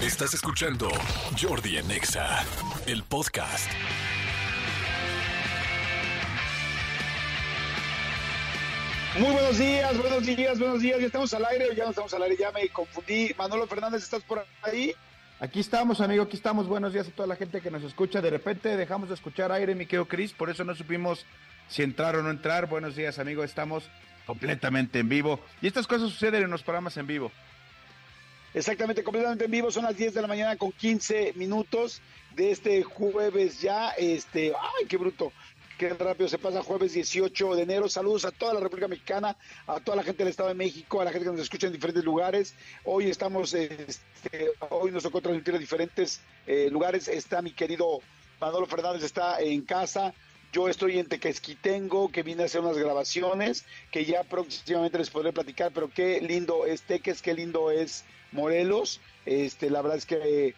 Estás escuchando Jordi Anexa, el podcast. Muy buenos días, buenos días, buenos días. Ya estamos al aire, ya no estamos al aire, ya me confundí. Manolo Fernández, ¿estás por ahí? Aquí estamos, amigo, aquí estamos. Buenos días a toda la gente que nos escucha. De repente dejamos de escuchar aire, mi querido Cris, por eso no supimos si entrar o no entrar. Buenos días, amigo, estamos completamente en vivo. Y estas cosas suceden en los programas en vivo. Exactamente, completamente en vivo. Son las 10 de la mañana con 15 minutos de este jueves ya. Este, ay, qué bruto. Qué rápido se pasa jueves 18 de enero. Saludos a toda la República Mexicana, a toda la gente del Estado de México, a la gente que nos escucha en diferentes lugares. Hoy estamos, este, hoy nos tocó transmitir en diferentes eh, lugares. Está mi querido Manolo Fernández, está en casa. Yo estoy en Tequesquitengo, que vine a hacer unas grabaciones, que ya próximamente les podré platicar, pero qué lindo es Teques, qué lindo es Morelos. Este, la verdad es que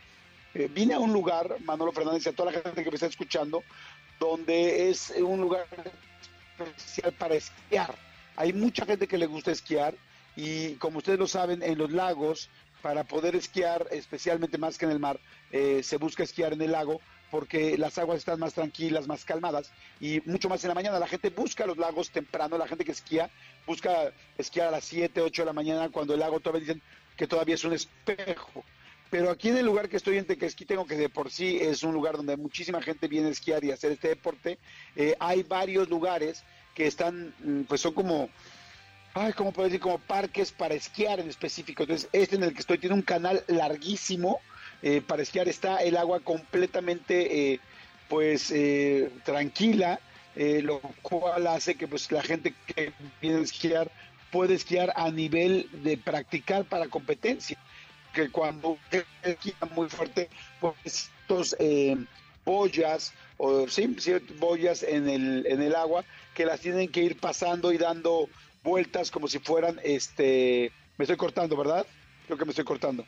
eh, vine a un lugar, Manolo Fernández, y a toda la gente que me está escuchando, donde es un lugar especial para esquiar. Hay mucha gente que le gusta esquiar y como ustedes lo saben, en los lagos, para poder esquiar, especialmente más que en el mar, eh, se busca esquiar en el lago porque las aguas están más tranquilas, más calmadas y mucho más en la mañana. La gente busca los lagos temprano, la gente que esquía busca esquiar a las 7, 8 de la mañana cuando el lago todavía dicen que todavía es un espejo. Pero aquí en el lugar que estoy en tengo que de por sí es un lugar donde muchísima gente viene a esquiar y a hacer este deporte, eh, hay varios lugares que están, mm, pues son como, ay, ¿cómo puedo decir? Como parques para esquiar en específico. Entonces, este en el que estoy tiene un canal larguísimo eh, para esquiar. Está el agua completamente, eh, pues, tranquila, lo cual hace que pues la gente que viene a esquiar puede esquiar a nivel de practicar para competencia que cuando esquía muy fuerte, pues estos eh, boyas, o sí, boyas en el, en el agua, que las tienen que ir pasando y dando vueltas como si fueran, este, me estoy cortando, ¿verdad? Creo que me estoy cortando.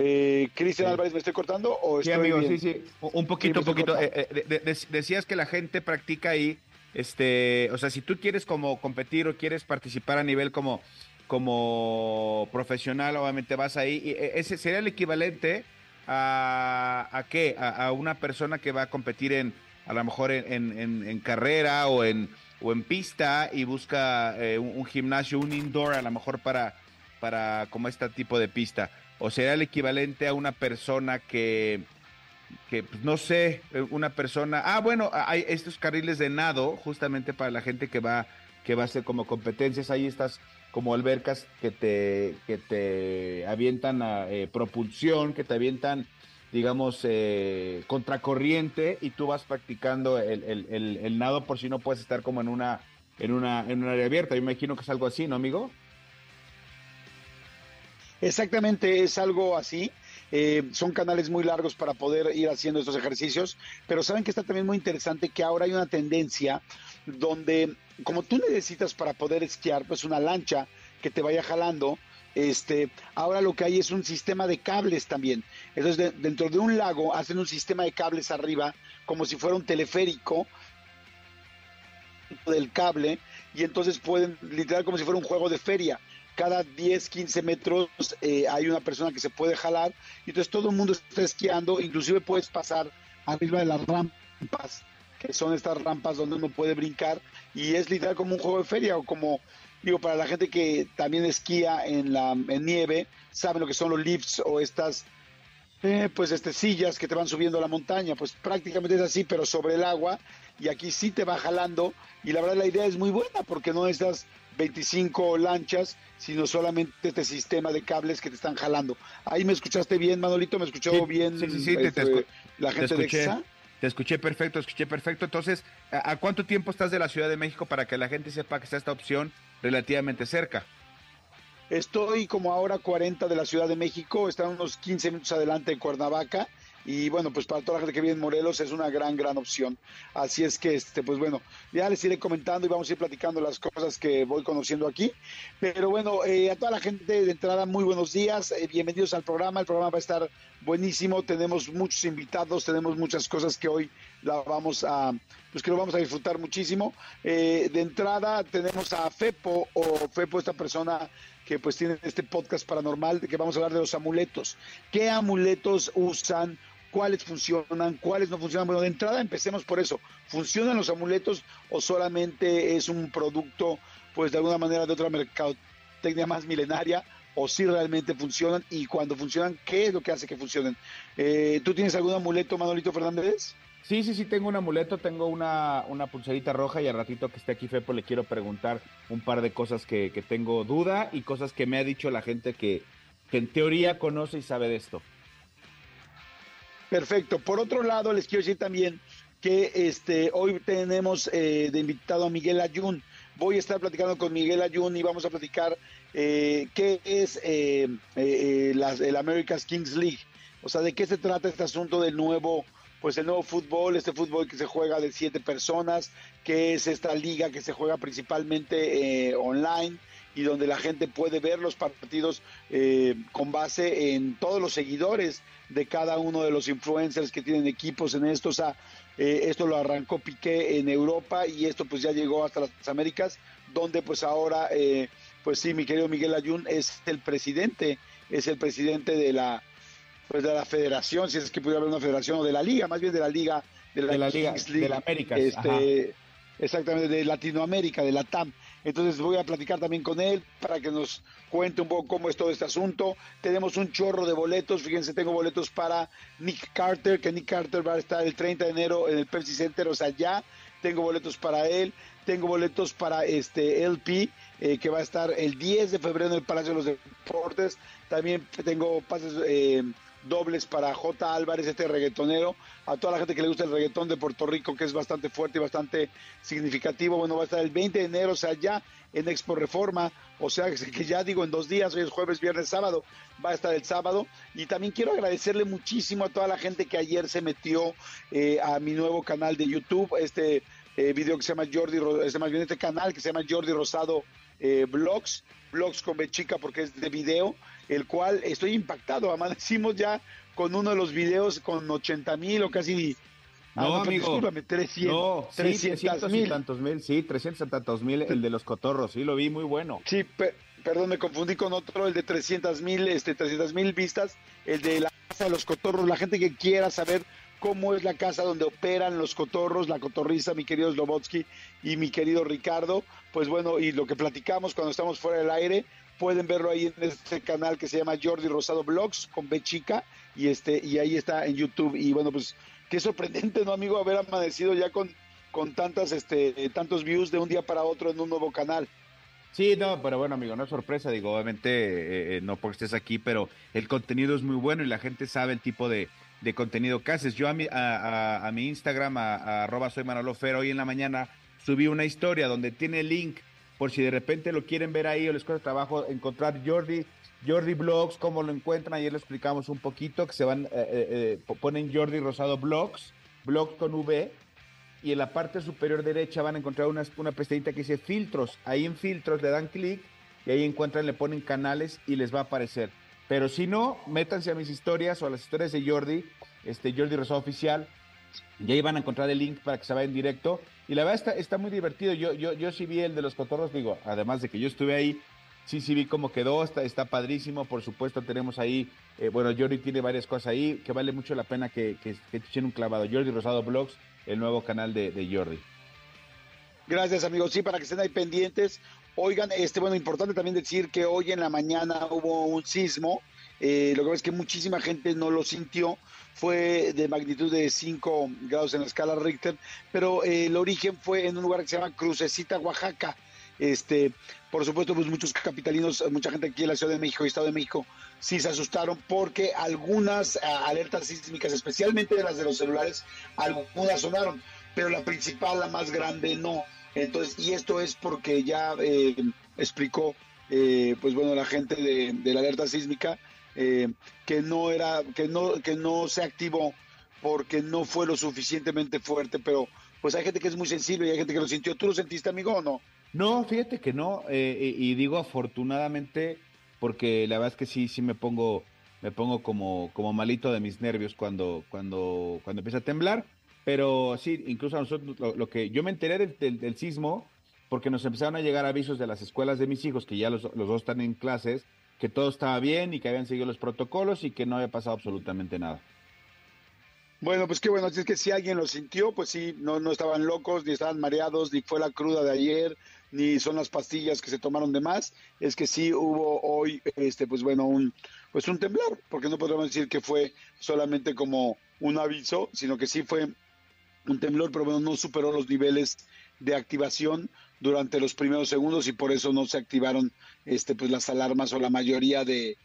Eh, Cristian Álvarez, ¿me estoy cortando? O sí, amigo, sí, sí. Un poquito, un poquito. Eh, eh, decías que la gente practica ahí, este, o sea, si tú quieres como competir o quieres participar a nivel como como profesional, obviamente vas ahí. Y e, ese sería el equivalente a, a qué? A, una persona que va a competir en, a lo mejor en, carrera o en, o en pista y busca eh, un, gimnasio, un indoor, a lo mejor para, para como este tipo de pista. O sería el equivalente a una persona que, que pues, no sé, una persona. Ah, bueno, hay estos carriles de nado, justamente para la gente que va, que va a hacer como competencias. Ahí estás como albercas que te, que te avientan a eh, propulsión, que te avientan, digamos, eh, contracorriente y tú vas practicando el, el, el, nado por si no puedes estar como en una, en una, en un área abierta. Yo imagino que es algo así, ¿no, amigo? Exactamente, es algo así. Eh, son canales muy largos para poder ir haciendo estos ejercicios, pero saben que está también muy interesante que ahora hay una tendencia donde como tú necesitas para poder esquiar, pues una lancha que te vaya jalando, este, ahora lo que hay es un sistema de cables también. Entonces, dentro de un lago hacen un sistema de cables arriba, como si fuera un teleférico del cable, y entonces pueden, literal, como si fuera un juego de feria. Cada 10, 15 metros eh, hay una persona que se puede jalar, y entonces todo el mundo está esquiando, inclusive puedes pasar arriba de las rampas que son estas rampas donde uno puede brincar y es literal como un juego de feria o como digo para la gente que también esquía en la nieve saben lo que son los lifts o estas eh, pues este sillas que te van subiendo a la montaña pues prácticamente es así pero sobre el agua y aquí sí te va jalando y la verdad la idea es muy buena porque no estas 25 lanchas sino solamente este sistema de cables que te están jalando ahí me escuchaste bien Manolito me escuchó bien sí, sí, sí, este, la gente de EXA te escuché perfecto, escuché perfecto. Entonces, ¿a, cuánto tiempo estás de la Ciudad de México para que la gente sepa que está esta opción relativamente cerca? Estoy como ahora 40 de la Ciudad de México, están unos 15 minutos adelante de Cuernavaca y bueno, pues para toda la gente que vive en Morelos es una gran, gran opción. Así es que, este, pues bueno, ya les iré comentando y vamos a ir platicando las cosas que voy conociendo aquí. Pero bueno, eh, a toda la gente de entrada, muy buenos días, eh, bienvenidos al programa. El programa va a estar buenísimo, tenemos muchos invitados, tenemos muchas cosas que hoy la vamos a, pues que lo vamos a disfrutar muchísimo. Eh, de entrada tenemos a Fepo, o Fepo, esta persona que pues tienen este podcast paranormal, de que vamos a hablar de los amuletos. ¿Qué amuletos usan? ¿Cuáles funcionan? ¿Cuáles no funcionan? Bueno, de entrada empecemos por eso. ¿Funcionan los amuletos o solamente es un producto, pues de alguna manera de otra mercadotecnia más milenaria? o si realmente funcionan y cuando funcionan, ¿qué es lo que hace que funcionen? Eh, ¿Tú tienes algún amuleto, Manolito Fernández? Sí, sí, sí, tengo un amuleto, tengo una, una pulserita roja y al ratito que esté aquí Fepo le quiero preguntar un par de cosas que, que tengo duda y cosas que me ha dicho la gente que, que en teoría conoce y sabe de esto. Perfecto. Por otro lado, les quiero decir también que este hoy tenemos eh, de invitado a Miguel Ayun. Voy a estar platicando con Miguel Ayun y vamos a platicar eh, qué es eh, eh, el America's Kings League. O sea, de qué se trata este asunto del nuevo pues el nuevo fútbol, este fútbol que se juega de siete personas, que es esta liga que se juega principalmente eh, online y donde la gente puede ver los partidos eh, con base en todos los seguidores de cada uno de los influencers que tienen equipos en esto. O sea, eh, esto lo arrancó Piqué en Europa y esto pues ya llegó hasta las Américas, donde pues ahora, pues sí, mi querido Miguel Ayun es el presidente, es el presidente de la pues de la federación, si es que pudiera haber una federación, o de la liga, más bien de la liga, de la, liga de la América. Este, exactamente, de Latinoamérica, de la TAM. Entonces voy a platicar también con él para que nos cuente un poco cómo es todo este asunto. Tenemos un chorro de boletos, fíjense, tengo boletos para Nick Carter, que Nick Carter va a estar el 30 de enero en el Pepsi Center, o sea, ya tengo boletos para él, tengo boletos para este LP, eh, que va a estar el 10 de febrero en el Palacio de los Deportes. También tengo pases eh, dobles para J. Álvarez, este reggaetonero, a toda la gente que le gusta el reggaetón de Puerto Rico, que es bastante fuerte y bastante significativo. Bueno, va a estar el 20 de enero, o sea, ya en Expo Reforma, o sea, que ya digo en dos días, hoy es jueves, viernes, sábado, va a estar el sábado. Y también quiero agradecerle muchísimo a toda la gente que ayer se metió eh, a mi nuevo canal de YouTube, este eh, video que se llama Jordi, este, más bien este canal que se llama Jordi Rosado eh, Blogs, Blogs con B chica porque es de video el cual estoy impactado. Amanecimos ya con uno de los videos con 80 mil o casi. Ah, no, amigo. 300, no, 300 mil. tantos mil, sí, 300 tantos mil, el de los cotorros, sí, lo vi muy bueno. Sí, perdón, me confundí con otro, el de 300 mil, este, 300 mil vistas, el de la casa de los cotorros, la gente que quiera saber cómo es la casa donde operan los cotorros, la cotorriza, mi querido Slobotsky y mi querido Ricardo, pues bueno, y lo que platicamos cuando estamos fuera del aire, pueden verlo ahí en este canal que se llama Jordi Rosado Blogs con B chica y este y ahí está en YouTube y bueno pues qué sorprendente no amigo haber amanecido ya con con tantas este tantos views de un día para otro en un nuevo canal. Sí, no, pero bueno, amigo, no es sorpresa, digo, obviamente eh, eh, no porque estés aquí, pero el contenido es muy bueno y la gente sabe el tipo de, de contenido que haces. Yo a mi, a, mi Instagram, a, arroba soy Manolo Fer, hoy en la mañana subí una historia donde tiene el link por si de repente lo quieren ver ahí o les cuesta trabajo encontrar Jordi, Jordi Blogs, cómo lo encuentran, ayer lo explicamos un poquito, que se van, eh, eh, eh, ponen Jordi Rosado Blogs, Blogs con V, y en la parte superior derecha van a encontrar una, una pestañita que dice filtros, ahí en filtros le dan clic y ahí encuentran, le ponen canales y les va a aparecer. Pero si no, métanse a mis historias o a las historias de Jordi, este Jordi Rosado Oficial, y ahí van a encontrar el link para que se vaya en directo. Y la verdad está, está muy divertido. Yo, yo, yo sí vi el de los cotorros, digo, además de que yo estuve ahí, sí, sí vi cómo quedó, está, está padrísimo. Por supuesto, tenemos ahí, eh, bueno, Jordi tiene varias cosas ahí que vale mucho la pena que, que, que echen un clavado. Jordi Rosado Blogs, el nuevo canal de, de Jordi. Gracias, amigos. Sí, para que estén ahí pendientes. Oigan, este, bueno, importante también decir que hoy en la mañana hubo un sismo. Eh, lo que es que muchísima gente no lo sintió fue de magnitud de 5 grados en la escala Richter, pero eh, el origen fue en un lugar que se llama Crucecita, Oaxaca. Este, por supuesto, pues muchos capitalinos, mucha gente aquí en la Ciudad de México y Estado de México, sí se asustaron porque algunas eh, alertas sísmicas, especialmente de las de los celulares, algunas sonaron, pero la principal, la más grande, no. Entonces, y esto es porque ya eh, explicó, pues bueno, la gente de la alerta sísmica, eh, que no era, que no, que no se activó porque no fue lo suficientemente fuerte, pero pues hay gente que es muy sensible y hay gente que lo sintió. ¿Tú lo sentiste, amigo, o no? No, fíjate que no, eh, y digo afortunadamente, porque la verdad es que sí, sí me pongo, me pongo como, como malito de mis nervios cuando, cuando, cuando empieza a temblar, pero sí, incluso a nosotros, lo, que yo me enteré del, del, sismo porque nos empezaron a llegar avisos de las escuelas de mis hijos, que ya los, los dos están en clases, que todo estaba bien y que habían seguido los protocolos y que no había pasado absolutamente nada. Bueno, pues qué bueno, es que si alguien lo sintió, pues sí, no, no estaban locos, ni estaban mareados, ni fue la cruda de ayer, ni son las pastillas que se tomaron de más, es que sí hubo hoy, este, pues bueno, un, pues un temblor, porque no podemos decir que fue solamente como un aviso, sino que sí fue un temblor, pero bueno, no superó los niveles de activación durante los primeros segundos y por eso no se activaron, este, pues las alarmas o la mayoría de,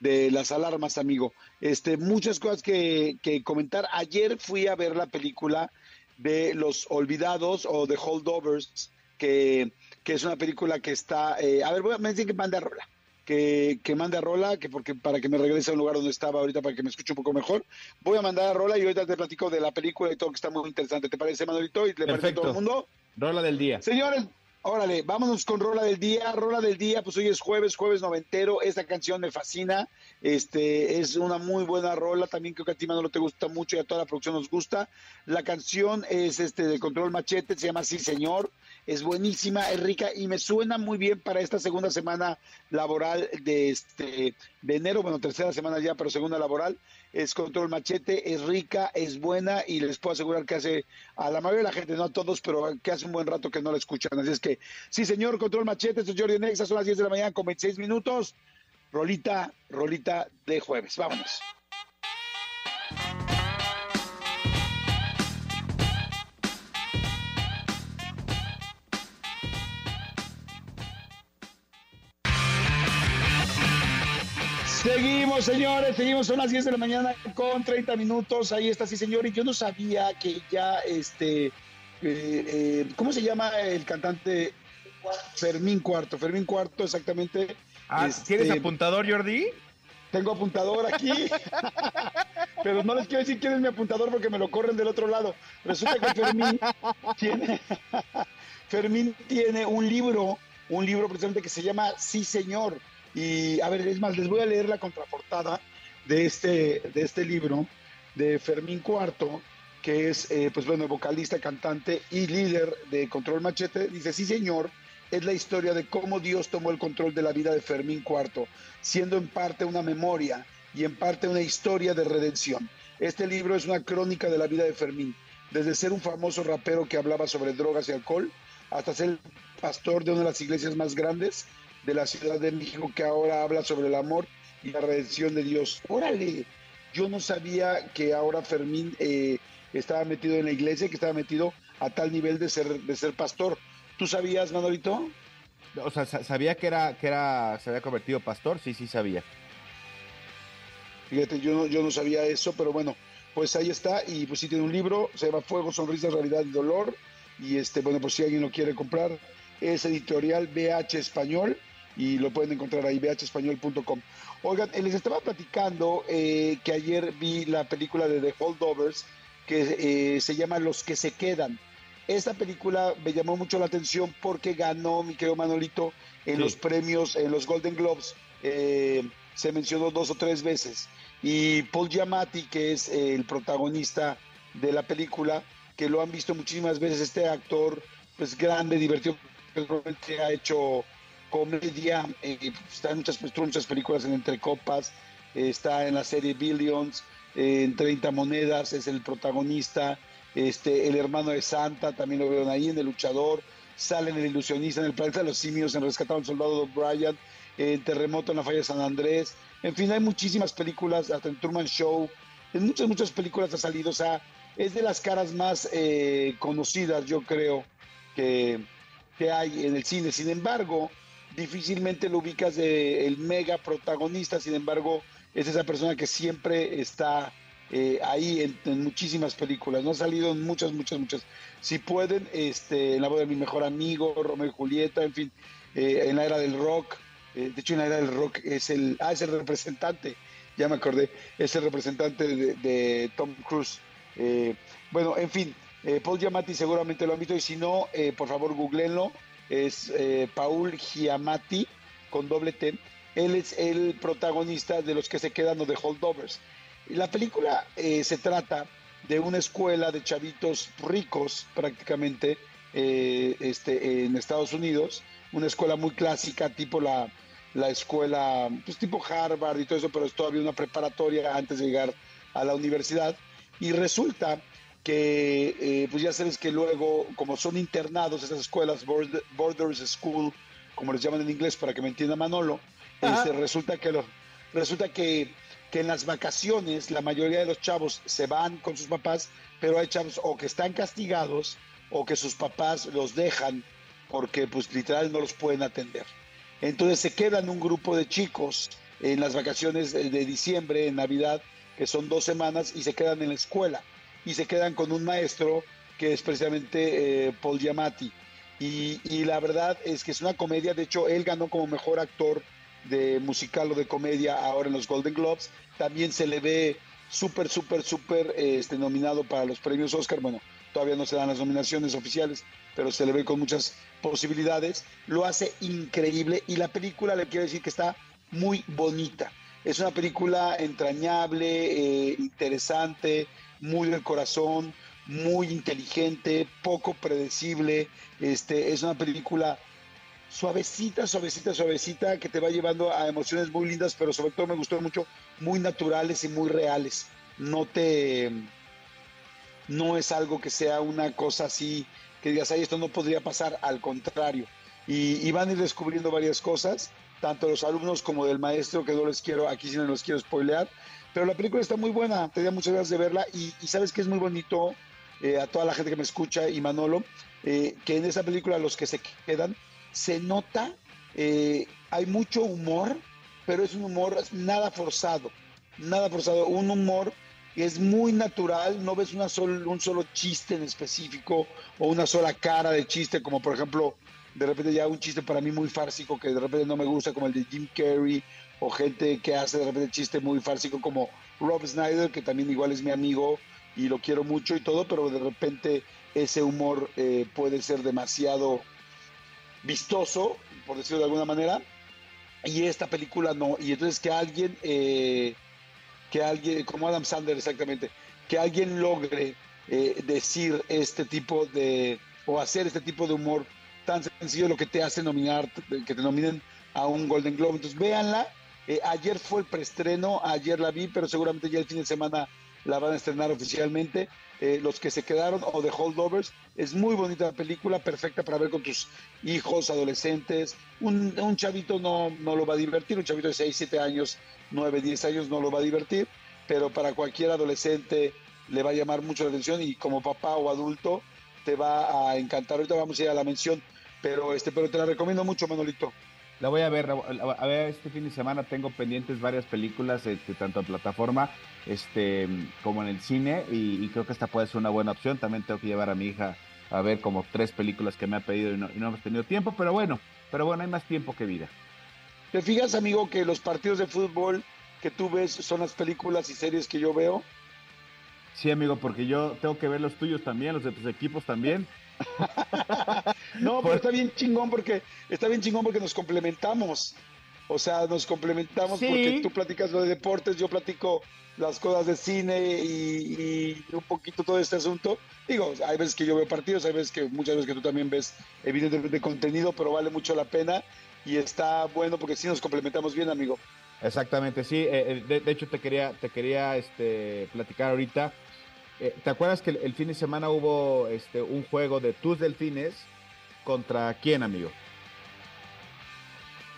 de las alarmas, amigo. Este, muchas cosas que, que, comentar. Ayer fui a ver la película de Los Olvidados o The Holdovers, que, que es una película que está. Eh, a ver, voy a me dicen que mande a Rola. Que, que mande a Rola, que porque para que me regrese a un lugar donde estaba ahorita para que me escuche un poco mejor. Voy a mandar a Rola y ahorita te platico de la película y todo que está muy interesante. ¿Te parece, Manuelito? ¿Y le parece a todo el mundo? Rola del día. Señores, Órale, vámonos con Rola del Día. Rola del Día, pues hoy es jueves, jueves noventero. Esta canción me fascina. Este es una muy buena rola. También creo que a ti, no te gusta mucho y a toda la producción nos gusta. La canción es este de Control Machete, se llama Sí Señor. Es buenísima, es rica y me suena muy bien para esta segunda semana laboral de este de enero, bueno, tercera semana ya, pero segunda laboral es Control Machete, es rica, es buena y les puedo asegurar que hace a la mayoría de la gente, no a todos, pero que hace un buen rato que no la escuchan. Así es que, sí, señor, Control Machete, esto es Jordi Nexa, son las 10 de la mañana con 26 minutos. Rolita, rolita de jueves. Vámonos. Seguimos, señores, seguimos, son las 10 de la mañana con 30 minutos. Ahí está, sí, señor. Y yo no sabía que ya, este, eh, eh, ¿cómo se llama el cantante? Fermín Cuarto. Fermín Cuarto, exactamente. Ah, ¿Tienes este, apuntador, Jordi? Tengo apuntador aquí. Pero no les quiero decir quién es mi apuntador porque me lo corren del otro lado. Resulta que Fermín tiene, Fermín tiene un libro, un libro precisamente que se llama Sí, señor y a ver, es más, les voy a leer la contraportada de este, de este libro de Fermín Cuarto, que es, eh, pues bueno, vocalista, cantante y líder de Control Machete. Dice, sí señor, es la historia de cómo Dios tomó el control de la vida de Fermín Cuarto, siendo en parte una memoria y en parte una historia de redención. Este libro es una crónica de la vida de Fermín, desde ser un famoso rapero que hablaba sobre drogas y alcohol, hasta ser pastor de una de las iglesias más grandes de la Ciudad de México que ahora habla sobre el amor y la redención de Dios. Órale, yo no sabía que ahora Fermín eh, estaba metido en la iglesia, que estaba metido a tal nivel de ser, de ser pastor. ¿Tú sabías, Manolito? O sea, sabía que era, que era, se había convertido pastor, sí, sí sabía. Fíjate, yo no, yo no sabía eso, pero bueno, pues ahí está, y pues sí tiene un libro, se llama Fuego, Sonrisa, Realidad y Dolor, y este, bueno, pues si alguien lo quiere comprar, es editorial BH Español, y lo pueden encontrar ahí, bhespañol.com. Oigan, les estaba platicando eh, que ayer vi la película de The Holdovers que eh, se llama Los que se quedan. Esta película me llamó mucho la atención porque ganó, mi querido Manolito, en los premios, en los Golden Globes. Eh, se mencionó dos o tres veces. Y Paul Giamatti, que es el protagonista de la película, que lo han visto muchísimas veces, este actor, pues grande, divertido, que ha hecho comedia, eh, está en muchas, pues, muchas películas en Entre Copas, eh, está en la serie Billions, eh, en 30 Monedas, es el protagonista, este, el hermano de Santa, también lo veo ahí, en El Luchador, sale en El Ilusionista, en El Planeta de los Simios, en Rescatado al Soldado Brian, en Terremoto en la Falla de San Andrés, en fin, hay muchísimas películas, hasta en Truman Show, en muchas, muchas películas ha salido, o sea, es de las caras más conocidas, yo creo, que, que hay en el cine. Sin embargo, difícilmente lo ubicas de el mega protagonista, sin embargo, es esa persona que siempre está eh, ahí en, muchísimas películas, no ha salido en muchas, muchas, muchas. Si pueden, este, en la voz de mi mejor amigo, Romeo y Julieta, en fin, eh, en la era del rock, eh, de hecho en la era del rock es el, ah, es el representante, ya me acordé, es el representante de, Tom Cruise. bueno, en fin, Paul Giamatti seguramente lo han visto y si no, por favor googleenlo es eh, Paul Giamatti, con doble T. Él es el protagonista de los que se quedan o de Holdovers. La película eh, se trata de una escuela de chavitos ricos, prácticamente, eh, este, en Estados Unidos, una escuela muy clásica, tipo la, la escuela, pues tipo Harvard y todo eso, pero es todavía una preparatoria antes de llegar a la universidad. Y resulta que, eh, pues ya sabes que luego, como son internados esas escuelas, Borders School, como les llaman en inglés para que me entienda Manolo, este, resulta que lo, resulta que, que en las vacaciones la mayoría de los chavos se van con sus papás, pero hay chavos o que están castigados o que sus papás los dejan porque pues literal no los pueden atender. Entonces se quedan un grupo de chicos en las vacaciones de diciembre, en Navidad, que son dos semanas, y se quedan en la escuela. Y se quedan con un maestro que es precisamente eh, Paul Giamatti. Y, la verdad es que es una comedia, de hecho él ganó como mejor actor de musical o de comedia ahora en los Golden Globes. También se le ve súper, súper, súper este, nominado para los premios Oscar. Bueno, todavía no se dan las nominaciones oficiales, pero se le ve con muchas posibilidades. Lo hace increíble y la película le quiero decir que está muy bonita. Es una película entrañable, eh, interesante, muy del corazón, muy inteligente, poco predecible. Este, es una película suavecita, suavecita, suavecita, que te va llevando a emociones muy lindas, pero sobre todo me gustó mucho, muy naturales y muy reales. No te. No es algo que sea una cosa así que digas, ay, esto no podría pasar, al contrario. Y, van a ir descubriendo varias cosas, tanto los alumnos como del maestro, que no les quiero, aquí sí no los quiero spoilear, pero la película está muy buena, tenía muchas ganas de verla y, sabes que es muy bonito eh, a toda la gente que me escucha y Manolo, eh, que en esa película los que se quedan, se nota, eh, hay mucho humor, pero es un humor nada forzado, nada forzado, un humor es muy natural, no ves una un solo chiste en específico o una sola cara de chiste, como por ejemplo, de repente ya un chiste para mí muy fársico que de repente no me gusta, como el de Jim Carrey, o gente que hace de repente chiste muy fársico como Rob Snyder, que también igual es mi amigo y lo quiero mucho y todo, pero de repente ese humor eh, puede ser demasiado vistoso, por decirlo de alguna manera, y esta película no, y entonces que alguien... Eh, que alguien, como Adam Sandler exactamente, que alguien logre eh, decir este tipo de, o hacer este tipo de humor tan sencillo, lo que te hace nominar, que te nominen a un Golden Globe. Entonces, véanla. Eh, ayer fue el preestreno, ayer la vi, pero seguramente ya el fin de semana la van a estrenar oficialmente. Eh, los que se quedaron o The Holdovers. Es muy bonita la película, perfecta para ver con tus hijos, adolescentes. Un, chavito no, no lo va a divertir, un chavito de 6, 7 años, 9, 10 años no lo va a divertir, pero para cualquier adolescente le va a llamar mucho la atención y como papá o adulto te va a encantar. Ahorita vamos a ir a la mención, pero, este, pero te la recomiendo mucho, Manolito. La voy a ver, a ver, este fin de semana tengo pendientes varias películas, este, tanto en plataforma este, como en el cine, y, creo que esta puede ser una buena opción. También tengo que llevar a mi hija a ver como tres películas que me ha pedido y no, hemos tenido tiempo, pero bueno, pero bueno, hay más tiempo que vida. ¿Te fijas, amigo, que los partidos de fútbol que tú ves son las películas y series que yo veo? Sí, amigo, porque yo tengo que ver los tuyos también, los de tus equipos también. no, pero está bien chingón porque está bien chingón porque nos complementamos. O sea, nos complementamos porque tú platicas lo de deportes, yo platico las cosas de cine y, un poquito todo este asunto. Digo, hay veces que yo veo partidos, hay veces que muchas veces que tú también ves evidentemente contenido, pero vale mucho la pena y está bueno porque sí nos complementamos bien, amigo. Exactamente, sí. Eh, eh, de, hecho, te quería, te quería este, platicar ahorita. Eh, ¿Te acuerdas que el, fin de semana hubo este, un juego de tus delfines contra quién, amigo?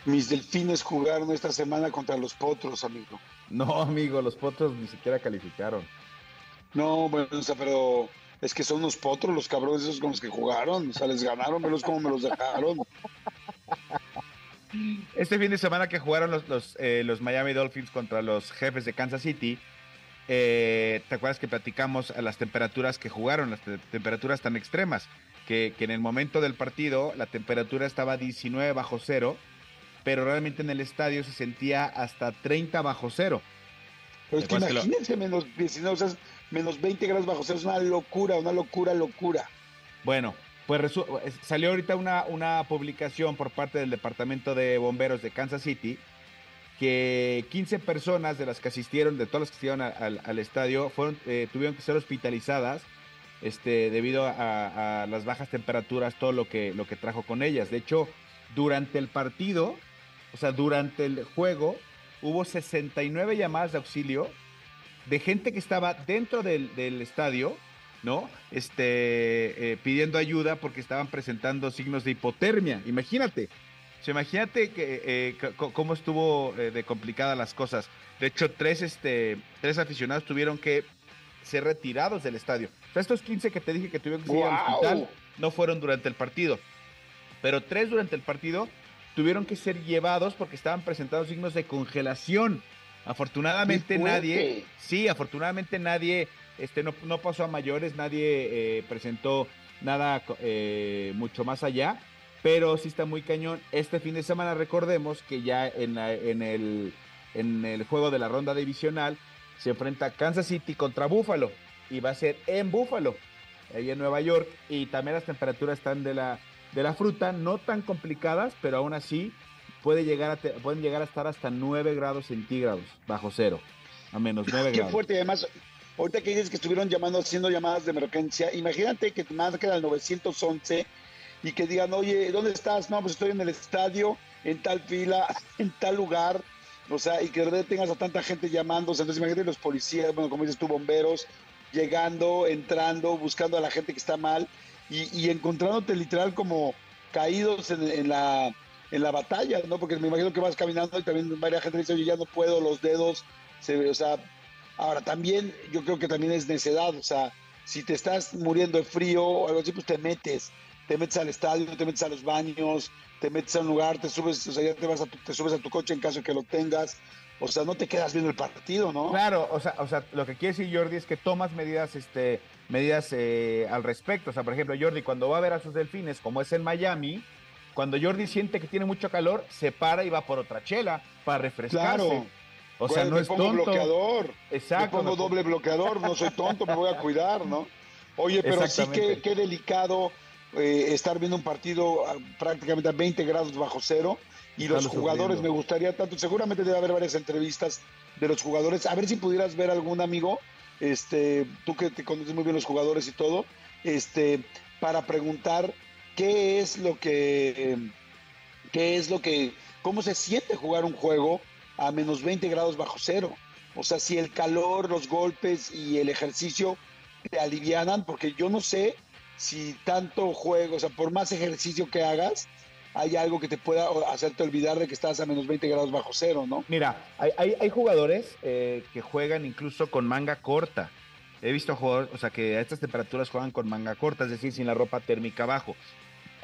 Mis delfines jugaron esta semana contra los potros, amigo. No, amigo, los potros ni siquiera calificaron. No, bueno, pero es que son los potros, los cabrones esos con los que jugaron. O sea, les ganaron, velos como me los dejaron. Este fin de semana que jugaron los, los, eh, los Miami Dolphins contra los jefes de Kansas City, eh, ¿te acuerdas que platicamos a las temperaturas que jugaron, las temperaturas tan extremas? Que, en el momento del partido la temperatura estaba 19 bajo cero, pero realmente en el estadio se sentía hasta 30 bajo cero. Pero es que imagínense menos 19, o sea, menos 20 grados bajo cero, es una locura, una locura, locura. Bueno, pues salió ahorita una, una publicación por parte del Departamento de Bomberos de Kansas City que 15 personas de las que asistieron, de todas las que asistieron al, estadio, fueron, eh, tuvieron que ser hospitalizadas este, debido a, las bajas temperaturas, todo lo que, lo que trajo con ellas. De hecho, durante el partido, o sea, durante el juego, hubo 69 llamadas de auxilio de gente que estaba dentro del, estadio, ¿no? Este, eh, pidiendo ayuda porque estaban presentando signos de hipotermia. Imagínate, imagínate que, eh, cómo estuvo eh, de complicadas las cosas. De hecho, tres, este, tres aficionados tuvieron que ser retirados del estadio. O sea, estos 15 que te dije que tuvieron que ir al hospital no fueron durante el partido. Pero tres durante el partido tuvieron que ser llevados porque estaban presentando signos de congelación. Afortunadamente nadie, sí, afortunadamente nadie, este, no, no pasó a mayores, nadie eh, presentó nada eh, mucho más allá, pero sí está muy cañón. Este fin de semana recordemos que ya en, en, el, en el juego de la ronda divisional se enfrenta Kansas City contra Buffalo y va a ser en Buffalo, ahí en Nueva York, y también las temperaturas están de la, de la fruta, no tan complicadas, pero aún así puede llegar a pueden llegar a estar hasta 9 grados centígrados bajo cero, a menos 9 Qué grados. fuerte, además, ahorita que dices que estuvieron llamando, haciendo llamadas de emergencia, imagínate que te marquen al 911 y que digan, oye, ¿dónde estás? No, pues estoy en el estadio, en tal fila, en tal lugar, o sea, y que de repente tengas a tanta gente llamándose, entonces imagínate los policías, bueno, como dices tú, bomberos, llegando, entrando, buscando a la gente que está mal y, encontrándote literal como caídos en, la, en la batalla, ¿no? Porque me imagino que vas caminando y también varias gente dice, oye, ya no puedo, los dedos, se, o sea, ahora también yo creo que también es necedad, o sea, si te estás muriendo de frío o algo así, pues te metes, te metes al estadio, te metes a los baños, te metes a un lugar, te subes, o sea, ya te vas a te subes a tu coche en caso de que lo tengas, o sea, no te quedas viendo el partido, ¿no? Claro, o sea, o sea lo que quiere decir Jordi es que tomas medidas, este, medidas eh, al respecto. O sea, por ejemplo, Jordi cuando va a ver a sus delfines, como es en Miami, cuando Jordi siente que tiene mucho calor, se para y va por otra chela para refrescarse. Claro. O sea, no es pongo bloqueador. Exacto. Me pongo doble bloqueador, no soy tonto, me voy a cuidar, ¿no? Oye, pero sí que qué delicado eh, estar viendo un partido prácticamente a 20 grados bajo cero y los jugadores, me gustaría tanto, seguramente debe haber varias entrevistas de los jugadores, a ver si pudieras ver algún amigo, este, tú que te conoces muy bien los jugadores y todo, este, para preguntar qué es lo que, qué es lo que, cómo se siente jugar un juego a menos 20 grados bajo cero. O sea, si el calor, los golpes y el ejercicio te alivianan, porque yo no sé si tanto juego, o sea, por más ejercicio que hagas, hay algo que te pueda hacerte olvidar de que estás a menos 20 grados bajo cero, ¿no? Mira, hay, hay, jugadores eh, que juegan incluso con manga corta. He visto jugadores, o sea, que a estas temperaturas juegan con manga corta, es decir, sin la ropa térmica abajo.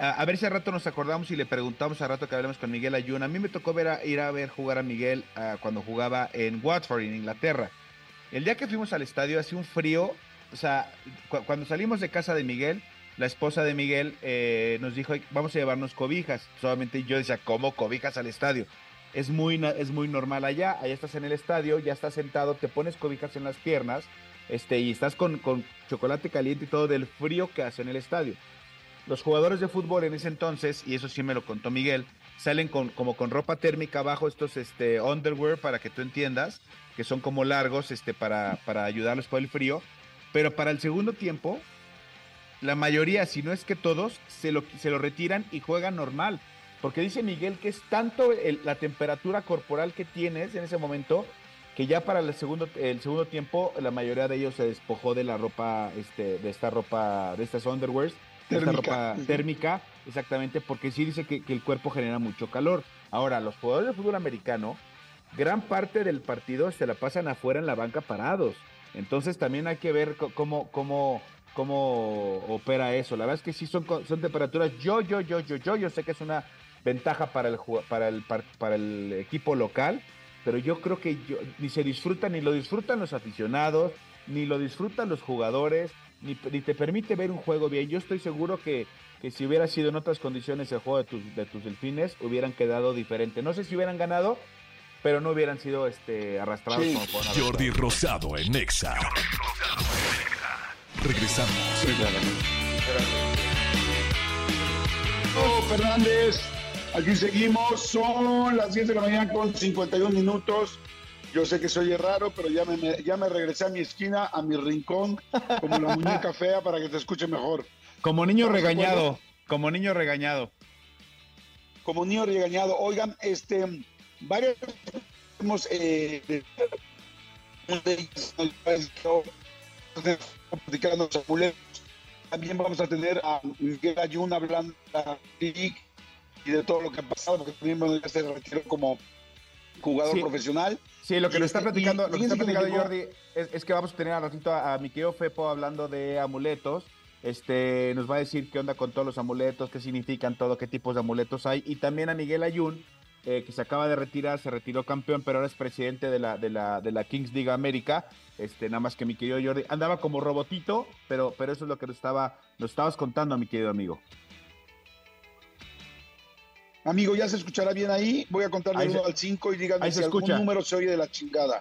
A, ver si a rato nos acordamos y le preguntamos a rato que hablemos con Miguel Ayun. A mí me tocó ver ir a ver jugar a Miguel cuando jugaba en Watford, en Inglaterra. El día que fuimos al estadio hacía un frío, o sea, cuando salimos de casa de Miguel, la esposa de Miguel eh, nos dijo, vamos a llevarnos cobijas. Solamente yo decía, ¿cómo cobijas al estadio? Es muy, es muy normal allá, allá estás en el estadio, ya estás sentado, te pones cobijas en las piernas este, y estás con, con chocolate caliente y todo del frío que hace en el estadio. Los jugadores de fútbol en ese entonces, y eso sí me lo contó Miguel, salen con, como con ropa térmica abajo, estos este, underwear, para que tú entiendas, que son como largos este, para, para ayudarlos por el frío. Pero para el segundo tiempo, la mayoría, si no es que todos, se lo, se lo retiran y juegan normal. Porque dice Miguel que es tanto la temperatura corporal que tienes en ese momento que ya para el segundo, el segundo tiempo la mayoría de ellos se despojó de la ropa, este, de esta ropa, de estas underwears, de esta ropa térmica, exactamente, porque sí dice que, que, el cuerpo genera mucho calor. Ahora, los jugadores de fútbol americano, gran parte del partido se la pasan afuera en la banca parados. Entonces también hay que ver cómo, cómo, cómo opera eso. La verdad es que sí son, son temperaturas. Yo, yo, yo, yo, yo, yo sé que es una ventaja para el, para el, para el equipo local, pero yo creo que ni se disfruta, ni lo disfrutan los aficionados, ni lo disfrutan los jugadores, ni, te permite ver un juego bien. Yo estoy seguro que, que, si hubiera sido en otras condiciones el juego de tus, de tus delfines, hubieran quedado diferente. No sé si hubieran ganado, pero no hubieran sido este, arrastrados como Jordi Rosado en Nexa. Regresamos. Oh, Fernández, aquí seguimos. Son las 10 de la mañana con 51 minutos. Yo sé que soy raro, pero ya me, ya me regresé a mi esquina, a mi rincón, como la muñeca fea para que te escuche mejor. Como niño regañado, como niño regañado. Como niño regañado. Oigan, este, varios hemos eh, también vamos a tener a Miguel Ayun hablando de y de todo lo que ha pasado, porque también ya se retiró como jugador profesional. Sí, lo que nos está platicando, lo que está platicando Jordi es, que vamos a tener a ratito a, a mi Fepo hablando de amuletos. Este, nos va a decir qué onda con todos los amuletos, qué significan todo, qué tipos de amuletos hay. Y también a Miguel Ayun, eh, que se acaba de retirar, se retiró campeón, pero ahora es presidente de la, de la, de la Kings League América. Este, nada más que mi querido Jordi andaba como robotito, pero, pero eso es lo que nos, estaba, nos estabas contando, mi querido amigo. Amigo, ya se escuchará bien ahí. Voy a contar de 1 al 5 y díganme si algún número se oye de la chingada.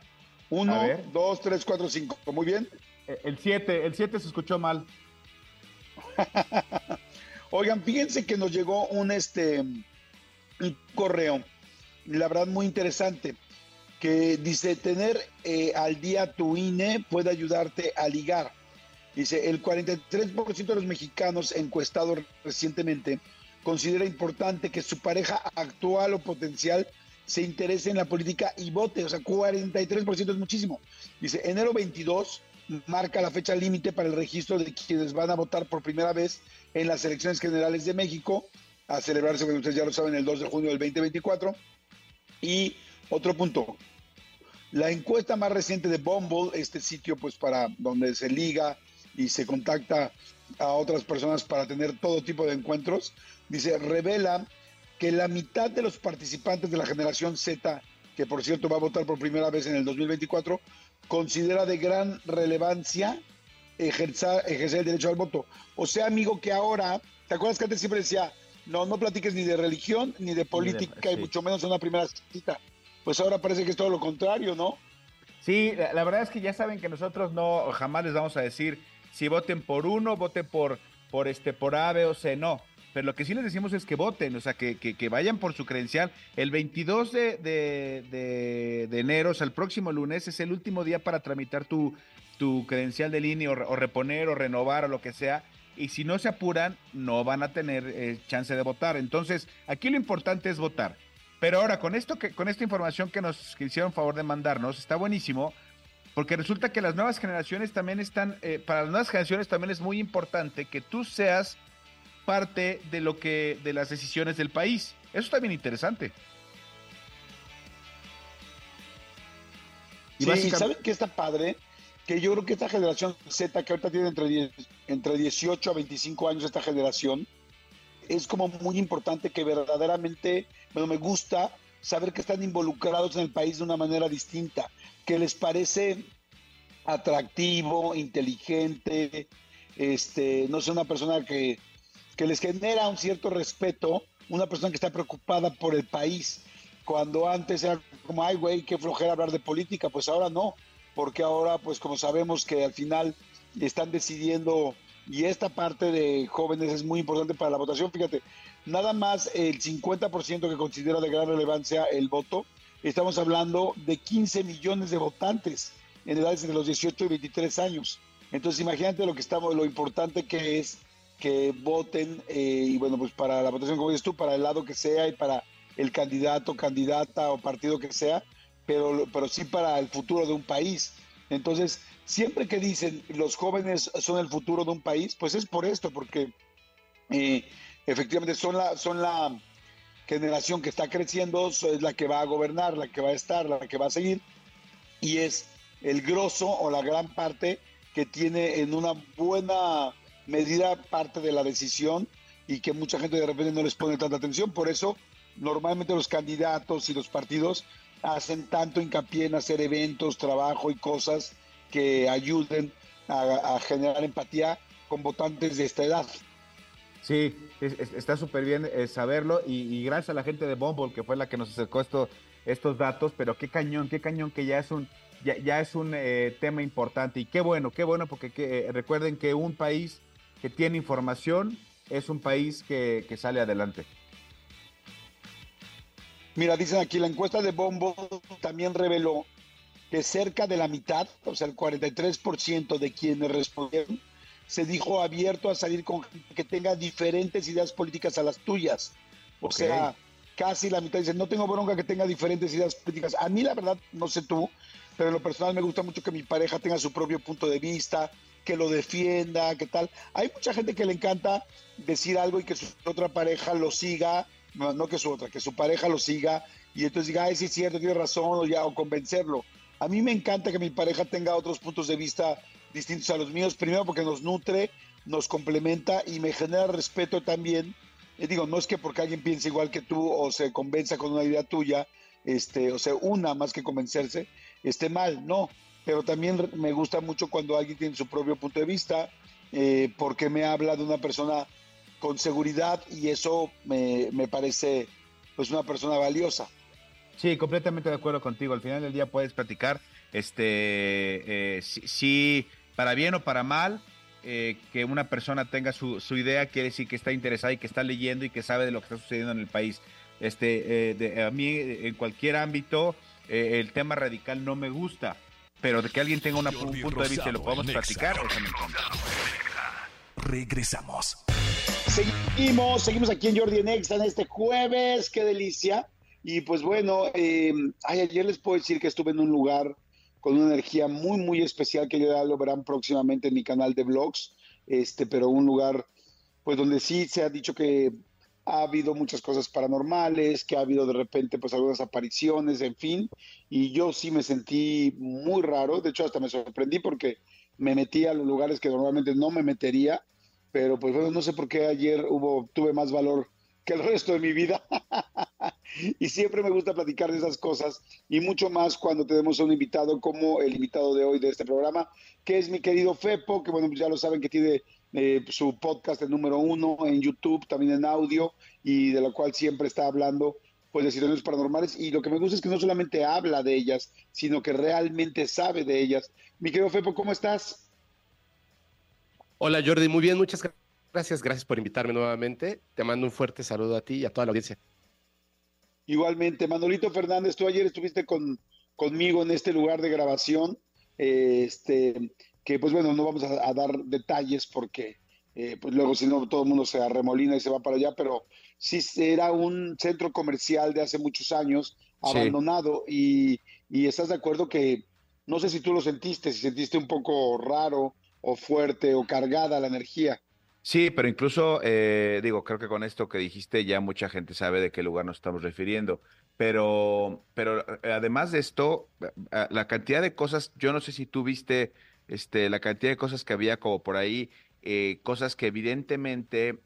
1, 2, 3, 4, 5. ¿Muy bien? Eh, el 7, el 7 se escuchó mal. Oigan, fíjense que nos llegó un, este, un correo, la verdad muy interesante, que dice, tener eh, al día tu INE puede ayudarte a ligar. Dice, el 43% de los mexicanos encuestados recientemente considera importante que su pareja actual o potencial se interese en la política y vote. O sea, 43% es muchísimo. Dice, enero 22 marca la fecha límite para el registro de quienes van a votar por primera vez en las elecciones generales de México, a celebrarse, como ustedes ya lo saben, el 2 de junio del 2024. Y otro punto, la encuesta más reciente de Bumble, este sitio pues para donde se liga y se contacta a otras personas para tener todo tipo de encuentros, dice, revela que la mitad de los participantes de la generación Z, que por cierto va a votar por primera vez en el 2024, considera de gran relevancia ejercer, ejercer el derecho al voto. O sea, amigo, que ahora, ¿te acuerdas que antes siempre decía, no, no platiques ni de religión ni de política y mucho menos en una primera cita? Pues ahora parece que es todo lo contrario, ¿no? Sí, la, verdad es que ya saben que nosotros no jamás les vamos a decir si voten por uno, voten por, por este, por A, B o C, no. Pero lo que sí les decimos es que voten, o sea, que, que, vayan por su credencial. El 22 de, de, de, enero, o sea, el próximo lunes, es el último día para tramitar tu, tu credencial de línea o, reponer o renovar o lo que sea. Y si no se apuran, no van a tener eh, chance de votar. Entonces, aquí lo importante es votar. Pero ahora, con esto que, con esta información que nos hicieron favor de mandarnos, está buenísimo, porque resulta que las nuevas generaciones también están, eh, para las nuevas generaciones también es muy importante que tú seas parte de lo que, de las decisiones del país. Eso está bien interesante. Y sí, ¿saben qué está padre? Que yo creo que esta generación Z, que ahorita tiene entre, entre 18 a 25 años esta generación, es como muy importante que verdaderamente, bueno, me gusta saber que están involucrados en el país de una manera distinta, que les parece atractivo, inteligente, este, no sé, una persona que, que les genera un cierto respeto, una persona que está preocupada por el país, cuando antes era como, ay, güey, qué flojera hablar de política, pues ahora no, porque ahora, pues como sabemos que al final están decidiendo y esta parte de jóvenes es muy importante para la votación. Fíjate, nada más el 50% que considera de gran relevancia el voto, estamos hablando de 15 millones de votantes en edades de los 18 y 23 años. Entonces imagínate lo que estamos, lo importante que es que voten eh, y bueno, pues para la votación, como dices tú, para el lado que sea y para el candidato, candidata o partido que sea, pero, pero sí para el futuro de un país. Entonces, siempre que dicen los jóvenes son el futuro de un país, pues es por esto, porque eh, efectivamente son la, son la generación que está creciendo, es la que va a gobernar, la que va a estar, la que va a seguir, y es el grosso o la gran parte que tiene en una buena medida parte de la decisión y que mucha gente de repente no les pone tanta atención. Por eso, normalmente los candidatos y los partidos hacen tanto hincapié en hacer eventos, trabajo y cosas que ayuden a, generar empatía con votantes de esta edad. Sí, está súper bien eh, saberlo y, gracias a la gente de Bumble que fue la que nos acercó esto, estos datos, pero qué cañón, qué cañón que ya es un, ya, es un eh, tema importante y qué bueno, qué bueno porque eh, recuerden que un país que tiene información es un país que, que sale adelante. Mira, dicen aquí, la encuesta de Bumble también reveló que cerca de la mitad, o sea, el 43% de quienes respondieron, se dijo abierto a salir con gente que tenga diferentes ideas políticas a las tuyas. O sea, casi la mitad dice, no tengo bronca que tenga diferentes ideas políticas. A mí la verdad, no sé tú, pero en lo personal me gusta mucho que mi pareja tenga su propio punto de vista, que lo defienda, que tal. Hay mucha gente que le encanta decir algo y que su otra pareja lo siga, no, que su otra, que su pareja lo siga y entonces diga, ay, sí es cierto, tiene razón, o ya, o convencerlo. A mí me encanta que mi pareja tenga otros puntos de vista distintos a los míos, primero porque nos nutre, nos complementa y me genera respeto también. Eh, digo, no es que porque alguien piense igual que tú o se convenza con una idea tuya, este, o sea, una más que convencerse, esté mal, no. Pero también me gusta mucho cuando alguien tiene su propio punto de vista, eh, porque me habla de una persona con seguridad y eso me, me parece pues una persona valiosa. Sí, completamente de acuerdo contigo. Al final del día puedes platicar, este, eh, si, para bien o para mal, eh, que una persona tenga su, su, idea quiere decir que está interesada y que está leyendo y que sabe de lo que está sucediendo en el país. Este, eh, a mí, en cualquier ámbito, el tema radical no me gusta, pero de que alguien tenga una, un punto de vista y lo podamos platicar, eso me encanta. Regresamos. Seguimos, seguimos aquí en Jordi Nexa en este jueves, qué delicia. Y pues bueno, eh, ayer les puedo decir que estuve en un lugar con una energía muy, muy especial que ya lo verán próximamente en mi canal de vlogs, este, pero un lugar pues donde sí se ha dicho que ha habido muchas cosas paranormales, que ha habido de repente pues algunas apariciones, en fin, y yo sí me sentí muy raro, de hecho hasta me sorprendí porque me metí a los lugares que normalmente no me metería, pero pues no sé por qué ayer tuve más valor que el resto de mi vida. y siempre me gusta platicar de esas cosas y mucho más cuando tenemos a un invitado como el invitado de hoy de este programa, que es mi querido Fepo, que bueno, pues ya lo saben que tiene eh, su podcast el número uno en YouTube, también en audio, y de lo cual siempre está hablando pues de situaciones paranormales y lo que me gusta es que no solamente habla de ellas, sino que realmente sabe de ellas. Mi querido Fepo, ¿cómo estás? Hola Jordi, muy bien, muchas gracias Gracias, por invitarme nuevamente. Te mando un fuerte saludo a ti y a toda la audiencia. Igualmente, Manolito Fernández, tú ayer estuviste con, conmigo en este lugar de grabación, este, que pues bueno, no vamos a, dar detalles porque eh, pues luego si no todo el mundo se arremolina y se va para allá, pero sí era un centro comercial de hace muchos años, abandonado, y, y estás de acuerdo que, no sé si tú lo sentiste, si sentiste un poco raro o fuerte o cargada la energía. Sí, pero incluso, eh, digo, creo que con esto que dijiste ya mucha gente sabe de qué lugar nos estamos refiriendo. Pero, pero eh, además de esto, eh, la cantidad de cosas, yo no sé si tú viste este, la cantidad de cosas que había como por ahí, cosas que evidentemente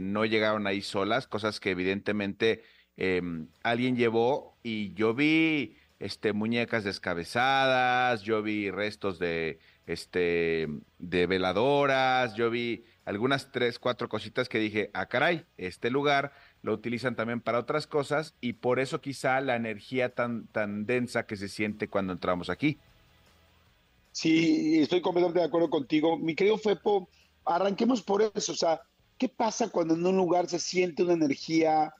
no llegaron ahí solas, cosas que evidentemente em, alguien llevó y yo vi este, muñecas descabezadas, yo vi restos de, este, de veladoras, yo vi algunas tres, cuatro cositas que dije, ah, caray, este lugar lo utilizan también para otras cosas y por eso quizá la energía tan, tan densa que se siente cuando entramos aquí. Sí, estoy completamente de acuerdo contigo. Mi querido Fepo, arranquemos por eso. O sea, ¿qué pasa cuando en un lugar se siente una energía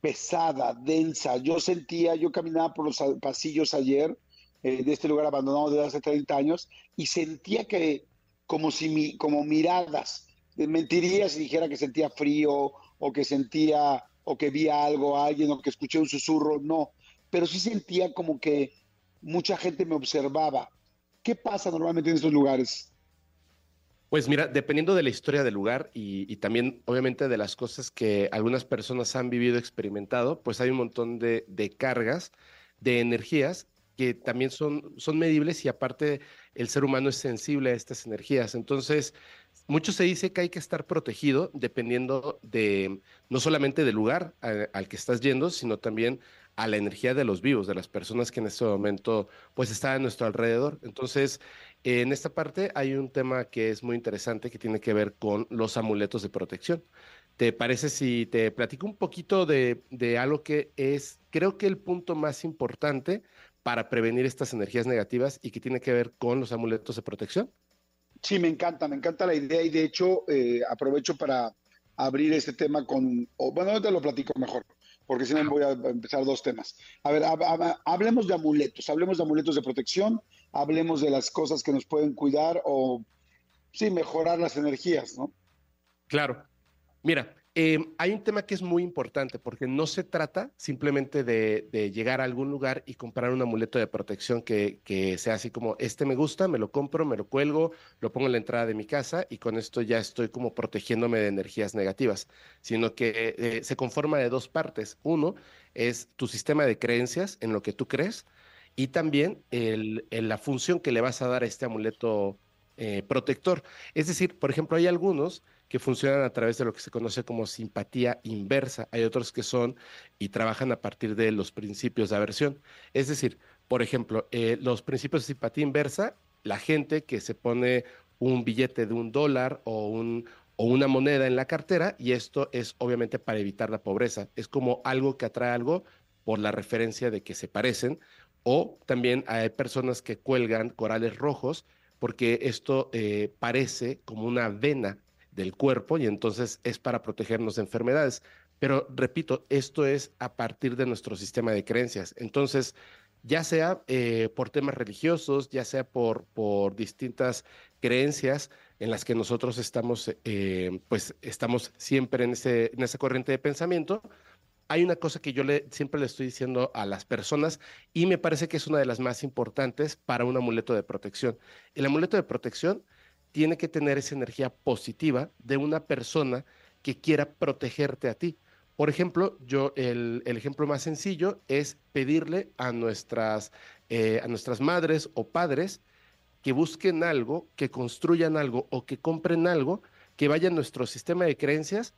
pesada, densa? Yo sentía, yo caminaba por los pasillos ayer eh, de este lugar abandonado desde hace 30 años y sentía que como si mi, como miradas. Mentiría si dijera que sentía frío o que sentía o que vi algo a alguien o que escuché un susurro, no, pero sí sentía como que mucha gente me observaba. ¿Qué pasa normalmente en estos lugares? Pues mira, dependiendo de la historia del lugar y, también obviamente de las cosas que algunas personas han vivido, experimentado, pues hay un montón de, de cargas, de energías que también son, son medibles y aparte el ser humano es sensible a estas energías. Entonces, mucho se dice que hay que estar protegido dependiendo de no solamente del lugar al que estás yendo, sino también a la energía de los vivos, de las personas que en este momento pues están a nuestro alrededor. Entonces, en esta parte hay un tema que es muy interesante que tiene que ver con los amuletos de protección. ¿Te parece si te platico un poquito de, de algo que es, creo que el punto más importante para prevenir estas energías negativas y que tiene que ver con los amuletos de protección? Sí, me encanta, me encanta la idea y de hecho eh, aprovecho para abrir este tema con, bueno, te lo platico mejor. porque si no voy a empezar dos temas. A ver, hablemos de amuletos, hablemos de amuletos de protección, hablemos de las cosas que nos pueden cuidar o, sí, mejorar las energías, ¿no? Claro. Mira, Em, hay un tema que es muy importante porque no se trata simplemente de, llegar a algún lugar y comprar un amuleto de protección que, sea así como, este me gusta, me lo compro, me lo cuelgo, lo pongo en la entrada de mi casa y con esto ya estoy como protegiéndome de energías negativas, sino que eh, se conforma de dos partes. Uno es tu sistema de creencias en lo que tú crees y también la función que le vas a dar a este amuleto eh, protector. Es decir, por ejemplo, hay algunos que funcionan a través de lo que se conoce como simpatía inversa. Hay otros que son y trabajan a partir de los principios de aversión. Es decir, por ejemplo, eh, los principios de simpatía inversa, la gente que se pone un billete de un dólar o, un, o una moneda en la cartera, y esto es obviamente para evitar la pobreza. Es como algo que atrae algo por la referencia de que se parecen, o también hay personas que cuelgan corales rojos porque esto eh, parece como una vena del cuerpo y entonces es para protegernos de enfermedades. Pero repito, esto es a partir de nuestro sistema de creencias. Entonces, ya sea eh, por temas religiosos, ya sea por, por distintas creencias en las que nosotros estamos, eh, pues estamos siempre en, ese, en esa corriente de pensamiento, hay una cosa que yo siempre le estoy diciendo a las personas y me parece que es una de las más importantes para un amuleto de protección. El amuleto de protección tiene que tener esa energía positiva de una persona que quiera protegerte a ti. Por ejemplo, yo el, ejemplo más sencillo es pedirle a nuestras, eh, a nuestras madres o padres que busquen algo, que construyan algo o que compren algo que vaya a nuestro sistema de creencias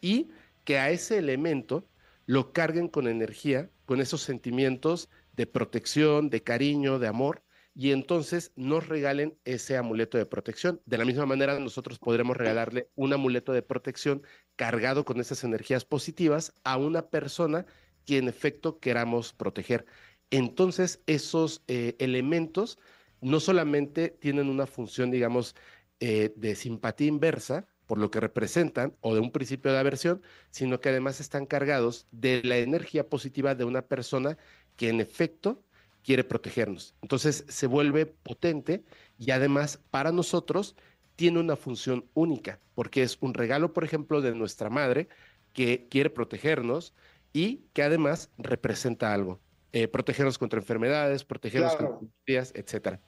y que a ese elemento lo carguen con energía, con esos sentimientos de protección, de cariño, de amor, y entonces nos regalen ese amuleto de protección. De la misma manera, nosotros podremos regalarle un amuleto de protección cargado con esas energías positivas a una persona que en efecto queramos proteger. Entonces, esos eh, elementos no solamente tienen una función, digamos, eh, de simpatía inversa, por lo que representan, o de un principio de aversión, sino que además están cargados de la energía positiva de una persona que en efecto quiere protegernos. Entonces se vuelve potente y además para nosotros tiene una función única, porque es un regalo, por ejemplo, de nuestra madre que quiere protegernos y que además representa algo. Eh, protegernos contra enfermedades, protegernos contra días, etcétera.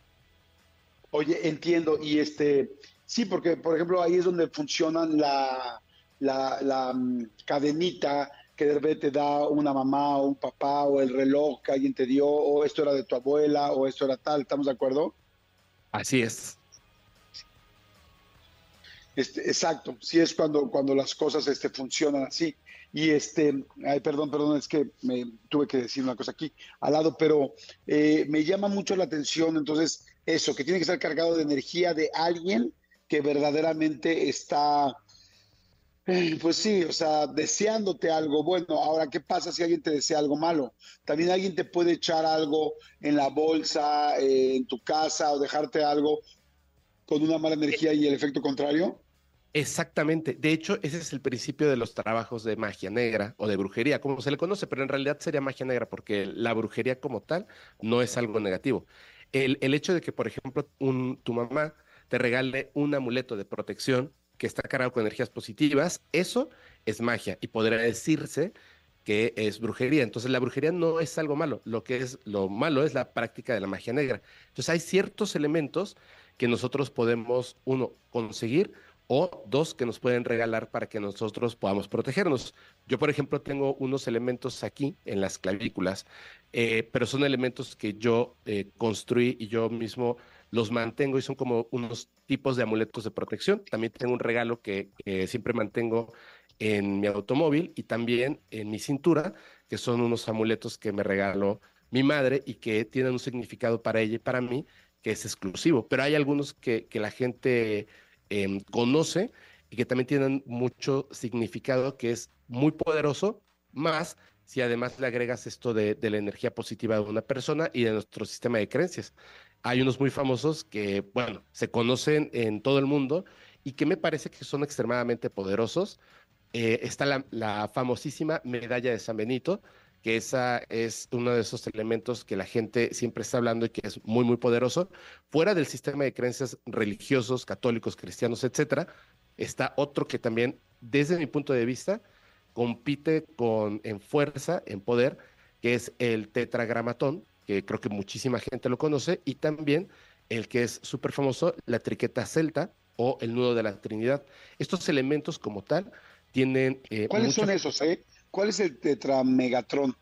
Oye, entiendo. Y este, sí, porque, por ejemplo, ahí es donde funcionan la, la, la mm, cadenita que de repente te da una mamá o un papá o el reloj que alguien te dio o esto era de tu abuela o esto era tal, ¿estamos de acuerdo? Así es. Este, exacto, sí es cuando, cuando las cosas este, funcionan así. Y este, ay, perdón, perdón, es que me tuve que decir una cosa aquí al lado, pero eh, me llama mucho la atención, entonces, eso, que tiene que estar cargado de energía de alguien que verdaderamente está pues sí, o sea, deseándote algo bueno. Ahora, ¿qué pasa si alguien te desea algo malo? También alguien te puede echar algo en la bolsa, eh, en tu casa, o dejarte algo con una mala energía y el efecto contrario. Exactamente. De hecho, ese es el principio de los trabajos de magia negra o de brujería, como se le conoce, pero en realidad sería magia negra porque la brujería como tal no es algo negativo. El, hecho de que, por ejemplo, tu mamá te regale un amuleto de protección que está cargado con energías positivas, eso es magia y podría decirse que es brujería. Entonces la brujería no es algo malo, lo que es lo malo es la práctica de la magia negra. Entonces hay ciertos elementos que nosotros podemos, uno, conseguir o dos, que nos pueden regalar para que nosotros podamos protegernos. Yo, por ejemplo, tengo unos elementos aquí en las clavículas, eh, pero son elementos que yo eh, construí y yo mismo los mantengo y son como unos tipos de amuletos de protección. También tengo un regalo que siempre mantengo en mi automóvil y también en mi cintura, que son unos amuletos que me regaló mi madre y que tienen un significado para ella y para mí que es exclusivo. Pero hay algunos que, la gente em, conoce y que también tienen mucho significado, que es muy poderoso, más si además le agregas esto de, de, la energía positiva de una persona y de nuestro sistema de creencias. Hay unos muy famosos que, bueno, se conocen en todo el mundo y que me parece que son extremadamente poderosos, eh, está la, famosísima medalla de San Benito, que esa es uno de esos elementos que la gente siempre está hablando y que es muy, muy poderoso. Fuera del sistema de creencias religiosos, católicos, cristianos, etcétera, está otro que también, desde mi punto de vista, compite con, en fuerza, en poder, que es el tetragramatón, que creo que muchísima gente lo conoce, y también el que es súper famoso, la triqueta celta o el nudo de la Trinidad. Estos elementos como tal tienen... Eh, ¿Cuáles son esos? Eh? ¿Cuál es el tetramegatrón?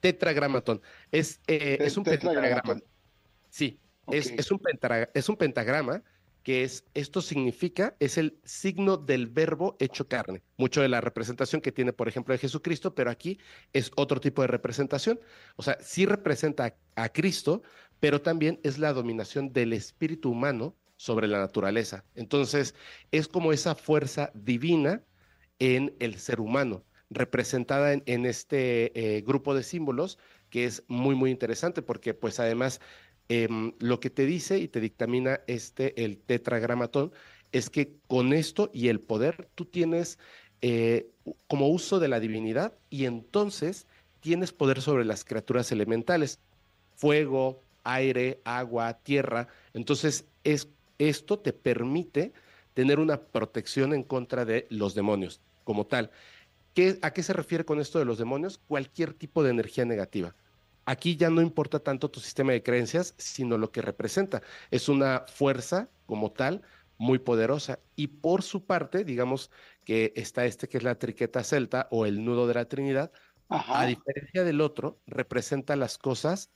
Tetragramatón. Es, eh, es un pentagrama. Sí, es, es, un es un pentagrama que es, esto significa, es el signo del verbo hecho carne. Mucho de la representación que tiene, por ejemplo, de Jesucristo, pero aquí es otro tipo de representación. O sea, sí representa a Cristo, pero también es la dominación del espíritu humano sobre la naturaleza. Entonces, es como esa fuerza divina en el ser humano, representada en, este eh, grupo de símbolos, que es muy, muy interesante, porque pues además Em, lo que te dice y te dictamina este, el tetragramatón, es que con esto y el poder tú tienes eh, como uso de la divinidad y entonces tienes poder sobre las criaturas elementales, fuego, aire, agua, tierra. Entonces es, esto te permite tener una protección en contra de los demonios como tal. ¿Qué, ¿A qué se refiere con esto de los demonios? Cualquier tipo de energía negativa. Aquí ya no importa tanto tu sistema de creencias, sino lo que representa. Es una fuerza como tal muy poderosa. Y por su parte, digamos que está este que es la triqueta celta o el nudo de la Trinidad, a diferencia del otro, representa las cosas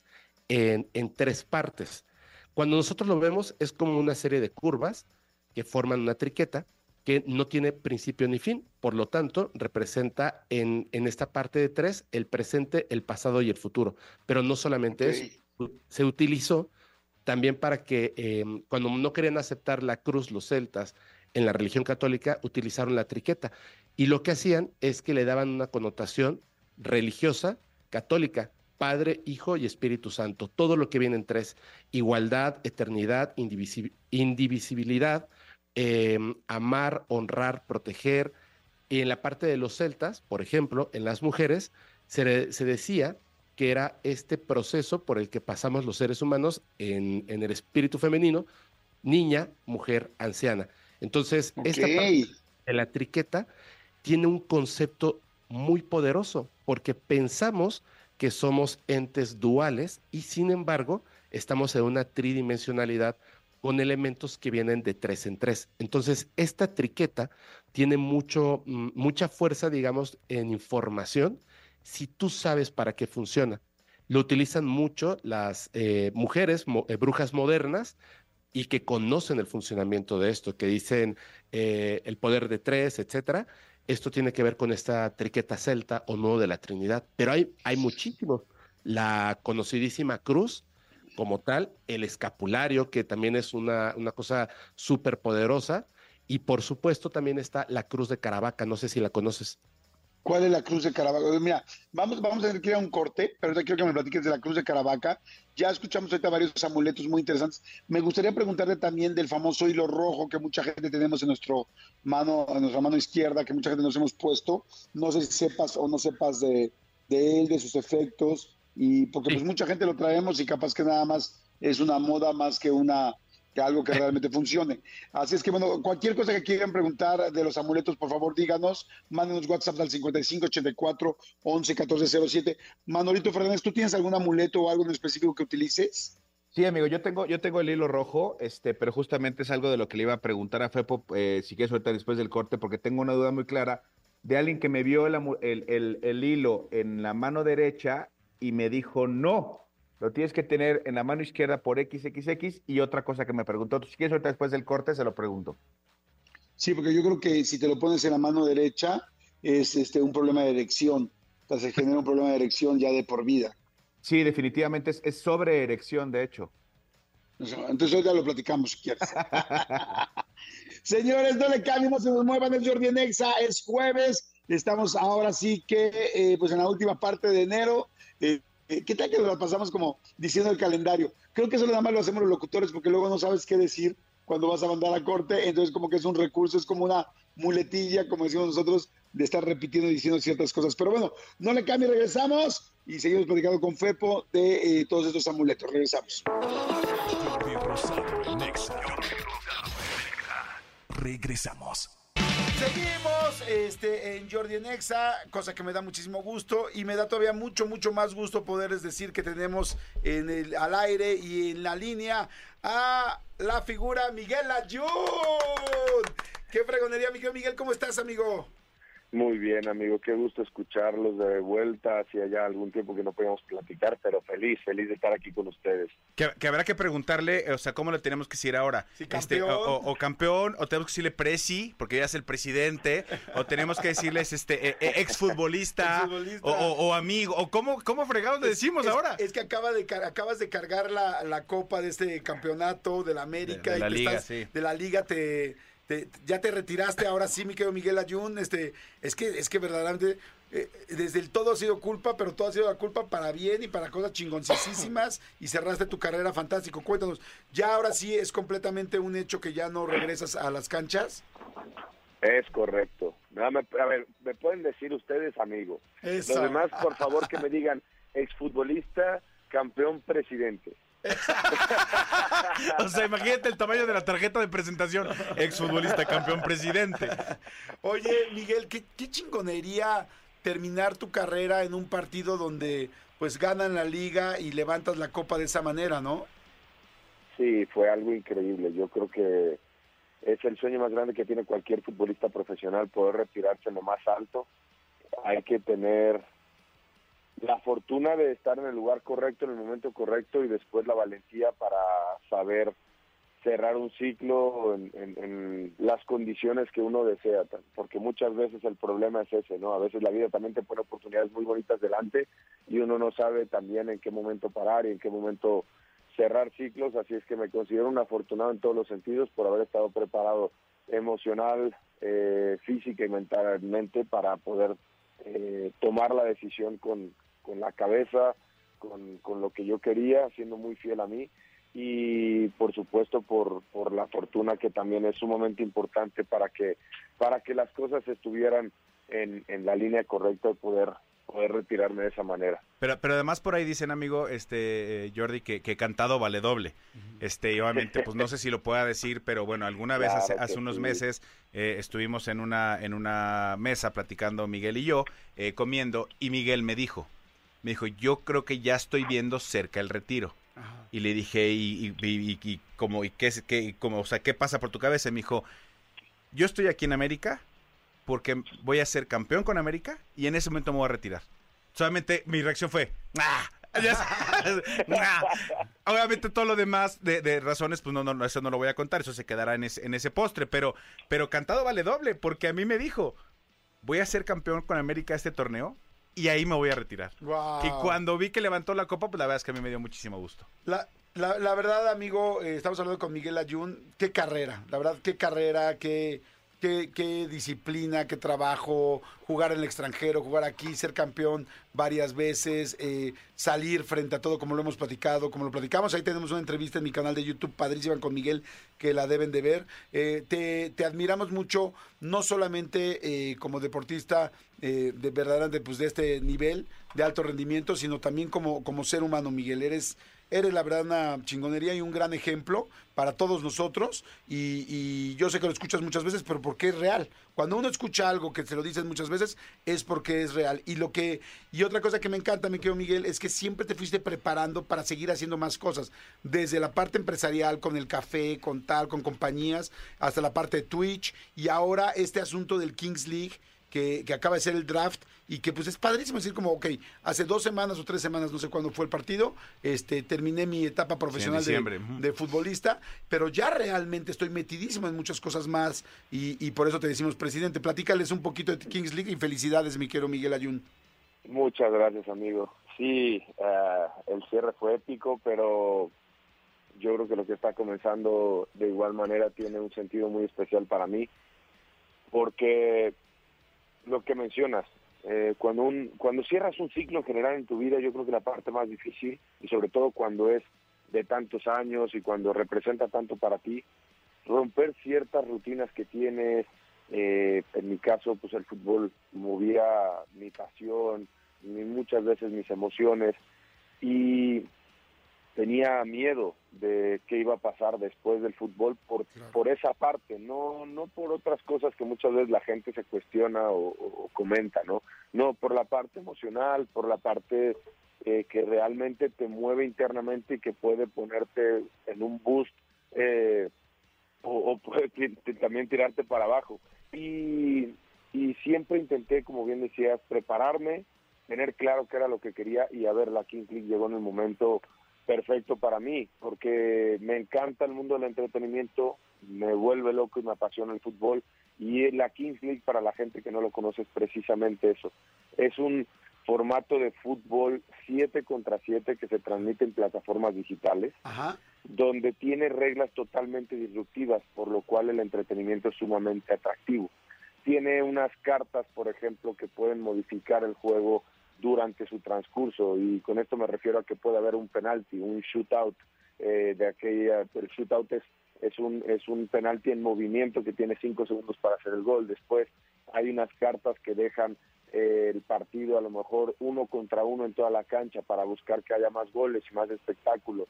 en, en tres partes. Cuando nosotros lo vemos es como una serie de curvas que forman una triqueta que no tiene principio ni fin, por lo tanto, representa en, en esta parte de tres el presente, el pasado y el futuro. Pero no solamente eso, se utilizó también para que em, cuando no querían aceptar la cruz los celtas en la religión católica, utilizaron la triqueta. Y lo que hacían es que le daban una connotación religiosa, católica, Padre, Hijo y Espíritu Santo. Todo lo que viene en tres, igualdad, eternidad, indivisibilidad, Em, amar, honrar, proteger. Y en la parte de los celtas, por ejemplo, en las mujeres, se, decía que era este proceso por el que pasamos los seres humanos en, el espíritu femenino, niña, mujer, anciana. Entonces, esta parte de la triqueta tiene un concepto muy poderoso, porque pensamos que somos entes duales y sin embargo estamos en una tridimensionalidad con elementos que vienen de tres en tres. Entonces, esta triqueta tiene mucho, mm, mucha fuerza, digamos, en información si tú sabes para qué funciona. Lo utilizan mucho las eh, mujeres, eh, brujas modernas, y que conocen el funcionamiento de esto, que dicen eh, el poder de tres, etcétera. Esto tiene que ver con esta triqueta celta o no de la Trinidad, pero hay, hay muchísimos. La conocidísima cruz, como tal, el escapulario, que también es una, una cosa súper poderosa, y por supuesto también está la Cruz de Caravaca, no sé si la conoces. ¿Cuál es la Cruz de Caravaca? Mira, vamos, vamos a tener que ir a un corte, pero quiero que me platiques de la Cruz de Caravaca. Ya escuchamos ahorita varios amuletos muy interesantes. Me gustaría preguntarte también del famoso hilo rojo que mucha gente tenemos en, nuestro mano, en nuestra mano izquierda, que mucha gente nos hemos puesto. No sé si sepas o no sepas de, de él, de sus efectos y porque pues mucha gente lo traemos y capaz que nada más es una moda más que una que algo que realmente funcione. Así es que bueno, cualquier cosa que quieran preguntar de los amuletos, por favor díganos, mándenos WhatsApp al 5584 11 14 07. Manolito Fernández, ¿tú tienes algún amuleto o algo en específico que utilices? Sí, amigo, yo tengo, yo tengo el hilo rojo, este, pero justamente es algo de lo que le iba a preguntar a Fepo, eh, si quieres ahorita después del corte, porque tengo una duda muy clara de alguien que me vio el, el, el hilo en la mano derecha y me dijo, no, lo tienes que tener en la mano izquierda por XXX y otra cosa que me preguntó, si quieres ahorita después del corte se lo pregunto. Sí, porque yo creo que si te lo pones en la mano derecha es este, un problema de erección, o sea, se genera un problema de erección ya de por vida. Sí, definitivamente es, sobre erección, de hecho. Entonces hoy ya lo platicamos si quieres. Señores, no le cambien, no se nos muevan, el Jordi Nexa, es jueves, estamos ahora sí que eh, pues en la última parte de enero, eh, eh, ¿Qué tal que lo pasamos como diciendo el calendario? Creo que eso nada más lo hacemos los locutores porque luego no sabes qué decir cuando vas a mandar a corte, entonces como que es un recurso, es como una muletilla, como decimos nosotros, de estar repitiendo y diciendo ciertas cosas. Pero bueno, no le cambie, regresamos y seguimos platicando con Fepo de todos estos amuletos. Regresamos. Regresamos. Seguimos este, en Jordi Nexa, cosa que me da muchísimo gusto y me da todavía mucho, mucho más gusto poderles decir que tenemos en el, al aire y en la línea a la figura Miguel Ayun. ¡Qué fregonería, Miguel! Miguel, ¿cómo estás, amigo? Muy bien, amigo, qué gusto escucharlos de vuelta. Hacía ya algún tiempo que no podíamos platicar, pero feliz, feliz de estar aquí con ustedes. Que, habrá que preguntarle, o sea, ¿cómo le tenemos que decir ahora? Este, o, campeón, o tenemos que decirle presi, porque ya es el presidente, o tenemos que decirles este eh, eh, exfutbolista, o, amigo, o cómo, cómo fregados le decimos ahora. Es que acaba de, acabas de cargar la, copa de este campeonato de la América. la Liga, De la Liga te ya te retiraste, ahora sí, mi querido Miguel Ayun, este, es que, es que verdaderamente eh, desde el todo ha sido culpa, pero todo ha sido la culpa para bien y para cosas chingoncísimas y cerraste tu carrera fantástico. Cuéntanos, ¿ya ahora sí es completamente un hecho que ya no regresas a las canchas? Es correcto. A ver, me pueden decir ustedes, amigo. Los demás, por favor, que me digan exfutbolista, campeón, presidente. O sea, imagínate el tamaño de la tarjeta de presentación. Exfutbolista, campeón, presidente. Oye, Miguel, ¿qué, chingonería terminar tu carrera en un partido donde pues ganan la liga y levantas la copa de esa manera, ¿no? Sí, fue algo increíble. Yo creo que es el sueño más grande que tiene cualquier futbolista profesional, poder retirarse en lo más alto. Hay que tener la fortuna de estar en el lugar correcto, en el momento correcto y después la valentía para saber cerrar un ciclo en, las condiciones que uno desea, porque muchas veces el problema es ese, ¿no? A veces la vida también te pone oportunidades muy bonitas delante y uno no sabe también en qué momento parar y en qué momento cerrar ciclos, así es que me considero un afortunado en todos los sentidos por haber estado preparado emocional, eh, física y mentalmente para poder eh, tomar la decisión con, con la cabeza, con, con, lo que yo quería, siendo muy fiel a mí y por supuesto por, por la fortuna que también es sumamente importante para que, para que las cosas estuvieran en, en la línea correcta de poder poder retirarme de esa manera. Pero, pero además por ahí dicen, amigo, este eh, Jordi, que, que, cantado vale doble. Este, y obviamente, pues no sé si lo pueda decir, pero bueno, alguna vez hace, hace unos meses eh, estuvimos en una, en una mesa platicando Miguel y yo, eh, comiendo, y Miguel me dijo, me dijo, yo creo que ya estoy viendo cerca el retiro. Y le dije, ¿y, y, como, y qué, qué, como, o sea, qué pasa por tu cabeza? Y me dijo, yo estoy aquí en América porque voy a ser campeón con América y en ese momento me voy a retirar. Solamente mi reacción fue, ¡Ah! Obviamente todo lo demás de, razones, pues no, no, eso no lo voy a contar, eso se quedará en ese, en ese postre, pero, pero cantado vale doble, porque a mí me dijo, voy a ser campeón con América este torneo y ahí me voy a retirar. Y cuando vi que levantó la copa, pues la verdad es que a mí me dio muchísimo gusto. La, la, verdad, amigo, eh, estamos hablando con Miguel Ayun, qué carrera, la verdad, qué carrera, qué qué, disciplina, qué trabajo, jugar en el extranjero, jugar aquí, ser campeón varias veces, eh, salir frente a todo como lo hemos platicado, como lo platicamos. Ahí tenemos una entrevista en mi canal de YouTube padrísima con Miguel que la deben de ver. Eh, te, admiramos mucho, no solamente eh, como deportista de verdaderamente pues, de este nivel de alto rendimiento, sino también como, como ser humano, Miguel. Eres eres la verdad una chingonería y un gran ejemplo para todos nosotros. Y, yo sé que lo escuchas muchas veces, pero porque es real. Cuando uno escucha algo que se lo dicen muchas veces, es porque es real. Y lo que y otra cosa que me encanta, mi querido Miguel, es que siempre te fuiste preparando para seguir haciendo más cosas. Desde la parte empresarial, con el café, con tal, con compañías, hasta la parte de Twitch. Y ahora este asunto del Kings League que, acaba de ser el draft y que pues es padrísimo decir como, ok, hace dos semanas o tres semanas, no sé cuándo fue el partido, este, terminé mi etapa profesional de, futbolista, pero ya realmente estoy metidísimo en muchas cosas más y, por eso te decimos, presidente, platícales un poquito de Kings League y felicidades, mi querido Miguel Ayun. Muchas gracias, amigo. Sí, eh, el cierre fue épico, pero yo creo que lo que está comenzando de igual manera tiene un sentido muy especial para mí, porque lo que mencionas, eh, cuando, un, cuando cierras un ciclo en general en tu vida, yo creo que la parte más difícil, y sobre todo cuando es de tantos años y cuando representa tanto para ti, romper ciertas rutinas que tienes, Eh, en mi caso, pues el fútbol movía mi pasión, muchas veces mis emociones. Y tenía miedo de qué iba a pasar después del fútbol por, por esa parte, no, no por otras cosas que muchas veces la gente se cuestiona o, comenta, ¿no? No, por la parte emocional, por la parte eh, que realmente te mueve internamente y que puede ponerte en un boost eh, o, puede también tirarte para abajo. Y, y siempre intenté, como bien decías, prepararme, tener claro qué era lo que quería y a ver, la King League llegó en el momento perfecto para mí, porque me encanta el mundo del entretenimiento, me vuelve loco y me apasiona el fútbol y la Kings League para la gente que no lo conoce es precisamente eso. Es un formato de fútbol 7 contra 7 que se transmite en plataformas digitales, donde tiene reglas totalmente disruptivas, por lo cual el entretenimiento es sumamente atractivo. Tiene unas cartas, por ejemplo, que pueden modificar el juego durante su transcurso y con esto me refiero a que puede haber un penalti, un shootout eh, de aquella, el shootout es, es un es un penalti en movimiento que tiene cinco segundos para hacer el gol. Después hay unas cartas que dejan eh, el partido a lo mejor uno contra uno en toda la cancha para buscar que haya más goles y más espectáculo.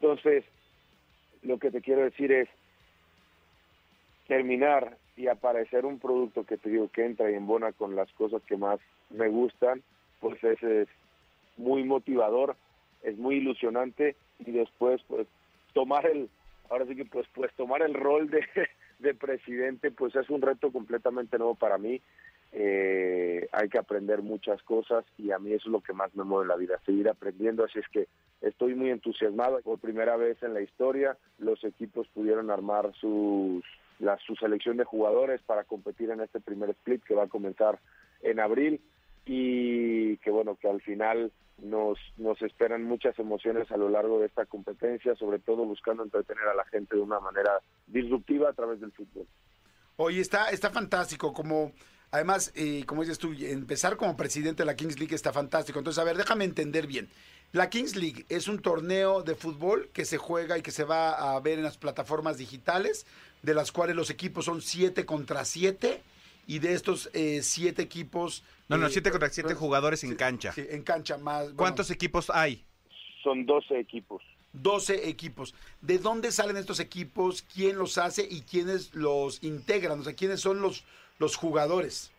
Entonces, lo que te quiero decir es terminar y aparecer un producto que te digo que entra y embona con las cosas que más me gustan pues es, es muy motivador, es muy ilusionante y después pues tomar el, ahora sí que pues pues tomar el rol de, de presidente pues es un reto completamente nuevo para mí. Eh, hay que aprender muchas cosas y a mí eso es lo que más me mueve en la vida, seguir aprendiendo, así es que estoy muy entusiasmado. Por primera vez en la historia los equipos pudieron armar sus, la, su selección de jugadores para competir en este primer split que va a comenzar en abril y que bueno, que al final nos, nos esperan muchas emociones a lo largo de esta competencia, sobre todo buscando entretener a la gente de una manera disruptiva a través del fútbol. Oye, está, está fantástico, como además, eh, como dices tú, empezar como presidente de la Kings League está fantástico. Entonces, a ver, déjame entender bien. La Kings League es un torneo de fútbol que se juega y que se va a ver en las plataformas digitales, de las cuales los equipos son 7 contra 7 y de estos eh, siete equipos... No, no, siete contra siete jugadores en cancha. Sí, en cancha más... ¿Cuántos equipos hay? Son 12 equipos. 12 equipos. ¿De dónde salen estos equipos? ¿Quién los hace y quiénes los integran? O sea, ¿quiénes son los, los jugadores?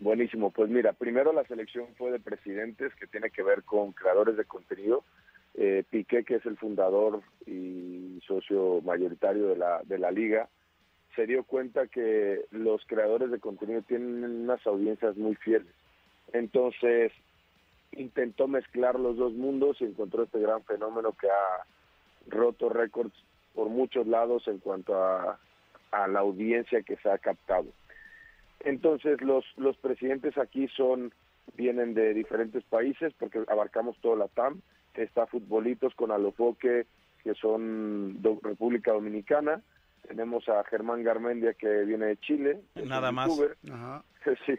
Buenísimo. Pues mira, primero la selección fue de presidentes, que tiene que ver con creadores de contenido. Eh, Piqué, que es el fundador y socio mayoritario de la, de la liga, se dio cuenta que los creadores de contenido tienen unas audiencias muy fieles. Entonces intentó mezclar los dos mundos y encontró este gran fenómeno que ha roto récords por muchos lados en cuanto a, la audiencia que se ha captado. Entonces los, los presidentes aquí son vienen de diferentes países porque abarcamos toda la TAM. Está Futbolitos con Alofoque, que son República Dominicana tenemos a Germán Garmendia que viene de Chile. Nada más. Sí.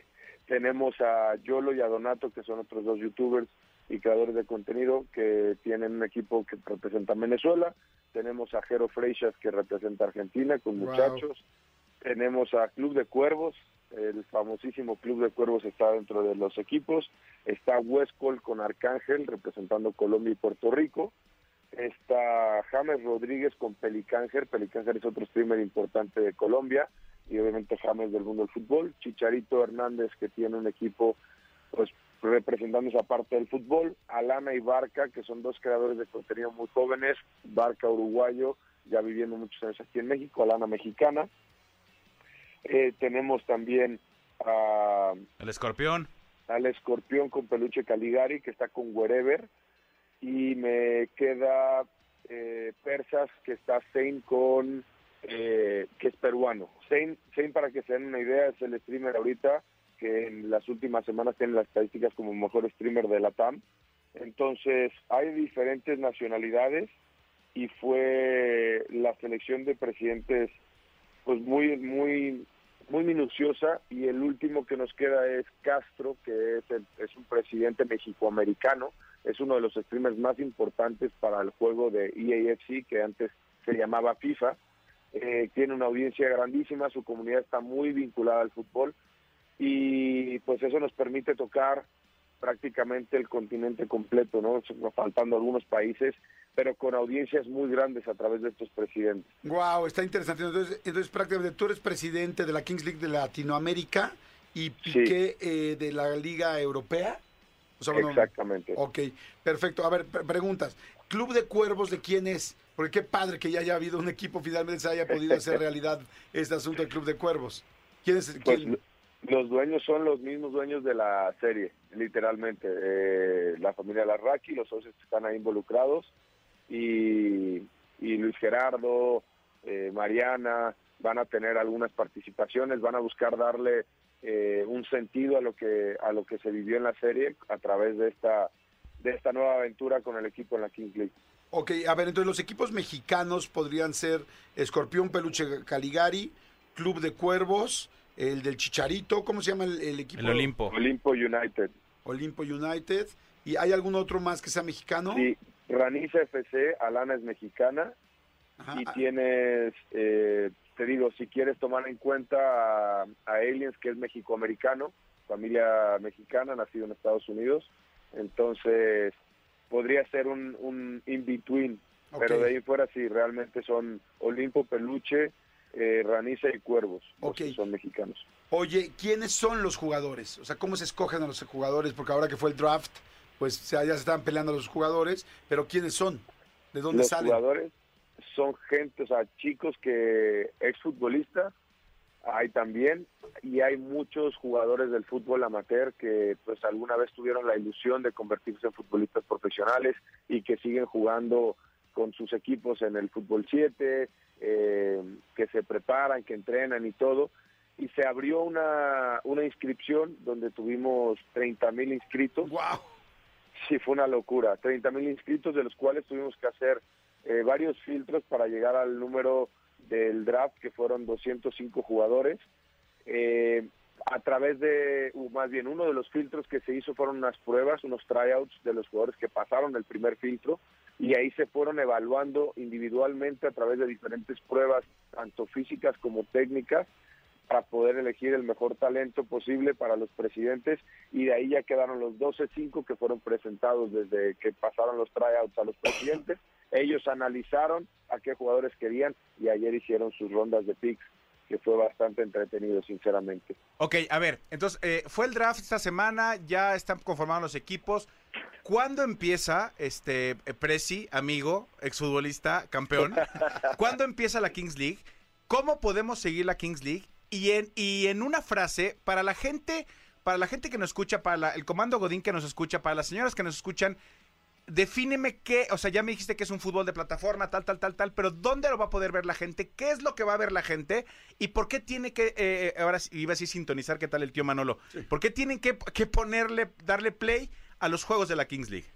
Tenemos a Yolo y a Donato que son otros dos youtubers y creadores de contenido que tienen un equipo que representa Venezuela. Tenemos a Jero Freixas que representa Argentina con muchachos. Tenemos a Club de Cuervos, el famosísimo Club de Cuervos está dentro de los equipos. Está Westcol con Arcángel representando Colombia y Puerto Rico está James Rodríguez con Pelicanger, Pelicanger es otro streamer importante de Colombia y obviamente James del mundo del fútbol, Chicharito Hernández que tiene un equipo pues representando esa parte del fútbol, Alana y Barca que son dos creadores de contenido muy jóvenes, Barca uruguayo ya viviendo muchos años aquí en México, Alana mexicana, eh, tenemos también a... El escorpión. Al escorpión con peluche Caligari que está con Wherever, y me queda eh, Persas, que está Zane con, eh, que es peruano. Zane, para que se den una idea, es el streamer ahorita que en las últimas semanas tiene las estadísticas como mejor streamer de la TAM. Entonces, hay diferentes nacionalidades y fue la selección de presidentes pues muy muy muy minuciosa y el último que nos queda es Castro que es es un presidente mexicoamericano es uno de los streamers más importantes para el juego de EAFC, que antes se llamaba FIFA. eh, tiene una audiencia grandísima, su comunidad está muy vinculada al fútbol y pues eso nos permite tocar prácticamente el continente completo, ¿no? Faltando algunos países, pero con audiencias muy grandes a través de estos presidentes. Wow, está interesante. Entonces, entonces prácticamente tú eres presidente de la Kings League de Latinoamérica y Piqué eh, de la Liga Europea. Exactamente. Ok, perfecto. A ver, preguntas. ¿Club de Cuervos de quién es? Porque qué padre que ya haya habido un equipo finalmente se haya podido hacer realidad este asunto del Club de Cuervos. ¿Quién es? Pues, los dueños son los mismos dueños de la serie, literalmente. Eh, la familia Larraqui, los socios que están ahí involucrados y, Luis Gerardo, eh, Mariana, van a tener algunas participaciones, van a buscar darle eh, un sentido a lo que a lo que se vivió en la serie a través de esta de esta nueva aventura con el equipo en la Kings League. Ok, a ver, entonces los equipos mexicanos podrían ser Escorpión Peluche Caligari, Club de Cuervos, el del Chicharito, ¿cómo se llama el, equipo? El Olimpo. Olimpo United. Olimpo United. ¿Y hay algún otro más que sea mexicano? Sí, Raniza FC, Alana es mexicana. Y ah. tienes, eh, te digo, si quieres tomar en cuenta a, Aliens, que es mexicoamericano, familia mexicana, nacido en Estados Unidos. Entonces, podría ser un, un in-between. Pero de ahí fuera sí, realmente son Olimpo, Peluche, eh, Raniza y Cuervos, son mexicanos. Oye, ¿quiénes son los jugadores? O sea, ¿cómo se escogen a los jugadores? Porque ahora que fue el draft, pues ya se estaban peleando los jugadores, pero ¿quiénes son? ¿De dónde los salen? Jugadores son gente, o sea, chicos que exfutbolistas, hay también, y hay muchos jugadores del fútbol amateur que pues alguna vez tuvieron la ilusión de convertirse en futbolistas profesionales y que siguen jugando con sus equipos en el fútbol 7, eh, que se preparan, que entrenan y todo. Y se abrió una, una inscripción donde tuvimos 30 mil inscritos. ¡Wow! Sí, fue una locura. 30 mil inscritos, de los cuales tuvimos que hacer eh, varios filtros para llegar al número del draft, que fueron 205 jugadores. Eh, a través de, más bien, uno de los filtros que se hizo fueron unas pruebas, unos tryouts de los jugadores que pasaron el primer filtro y ahí se fueron evaluando individualmente a través de diferentes pruebas, tanto físicas como técnicas, para poder elegir el mejor talento posible para los presidentes y de ahí ya quedaron los 12-5 que fueron presentados desde que pasaron los tryouts a los presidentes. Ellos analizaron a qué jugadores querían y ayer hicieron sus rondas de picks que fue bastante entretenido, sinceramente. Ok, a ver, entonces eh, fue el draft esta semana, ya están conformados los equipos. ¿Cuándo empieza, este, eh, Presi, amigo, exfutbolista, campeón? ¿Cuándo empieza la Kings League? ¿Cómo podemos seguir la Kings League? Y en, y en una frase, para la gente, para la gente que nos escucha, para el comando Godín que nos escucha, para las señoras que nos escuchan, defíneme qué, o sea, ya me dijiste que es un fútbol de plataforma, tal, tal, tal, tal, pero ¿dónde lo va a poder ver la gente? ¿Qué es lo que va a ver la gente? ¿Y por qué tiene que, eh, ahora iba a decir sintonizar, ¿qué tal el tío Manolo? ¿Por qué tienen que, que, ponerle, darle play a los juegos de la Kings League?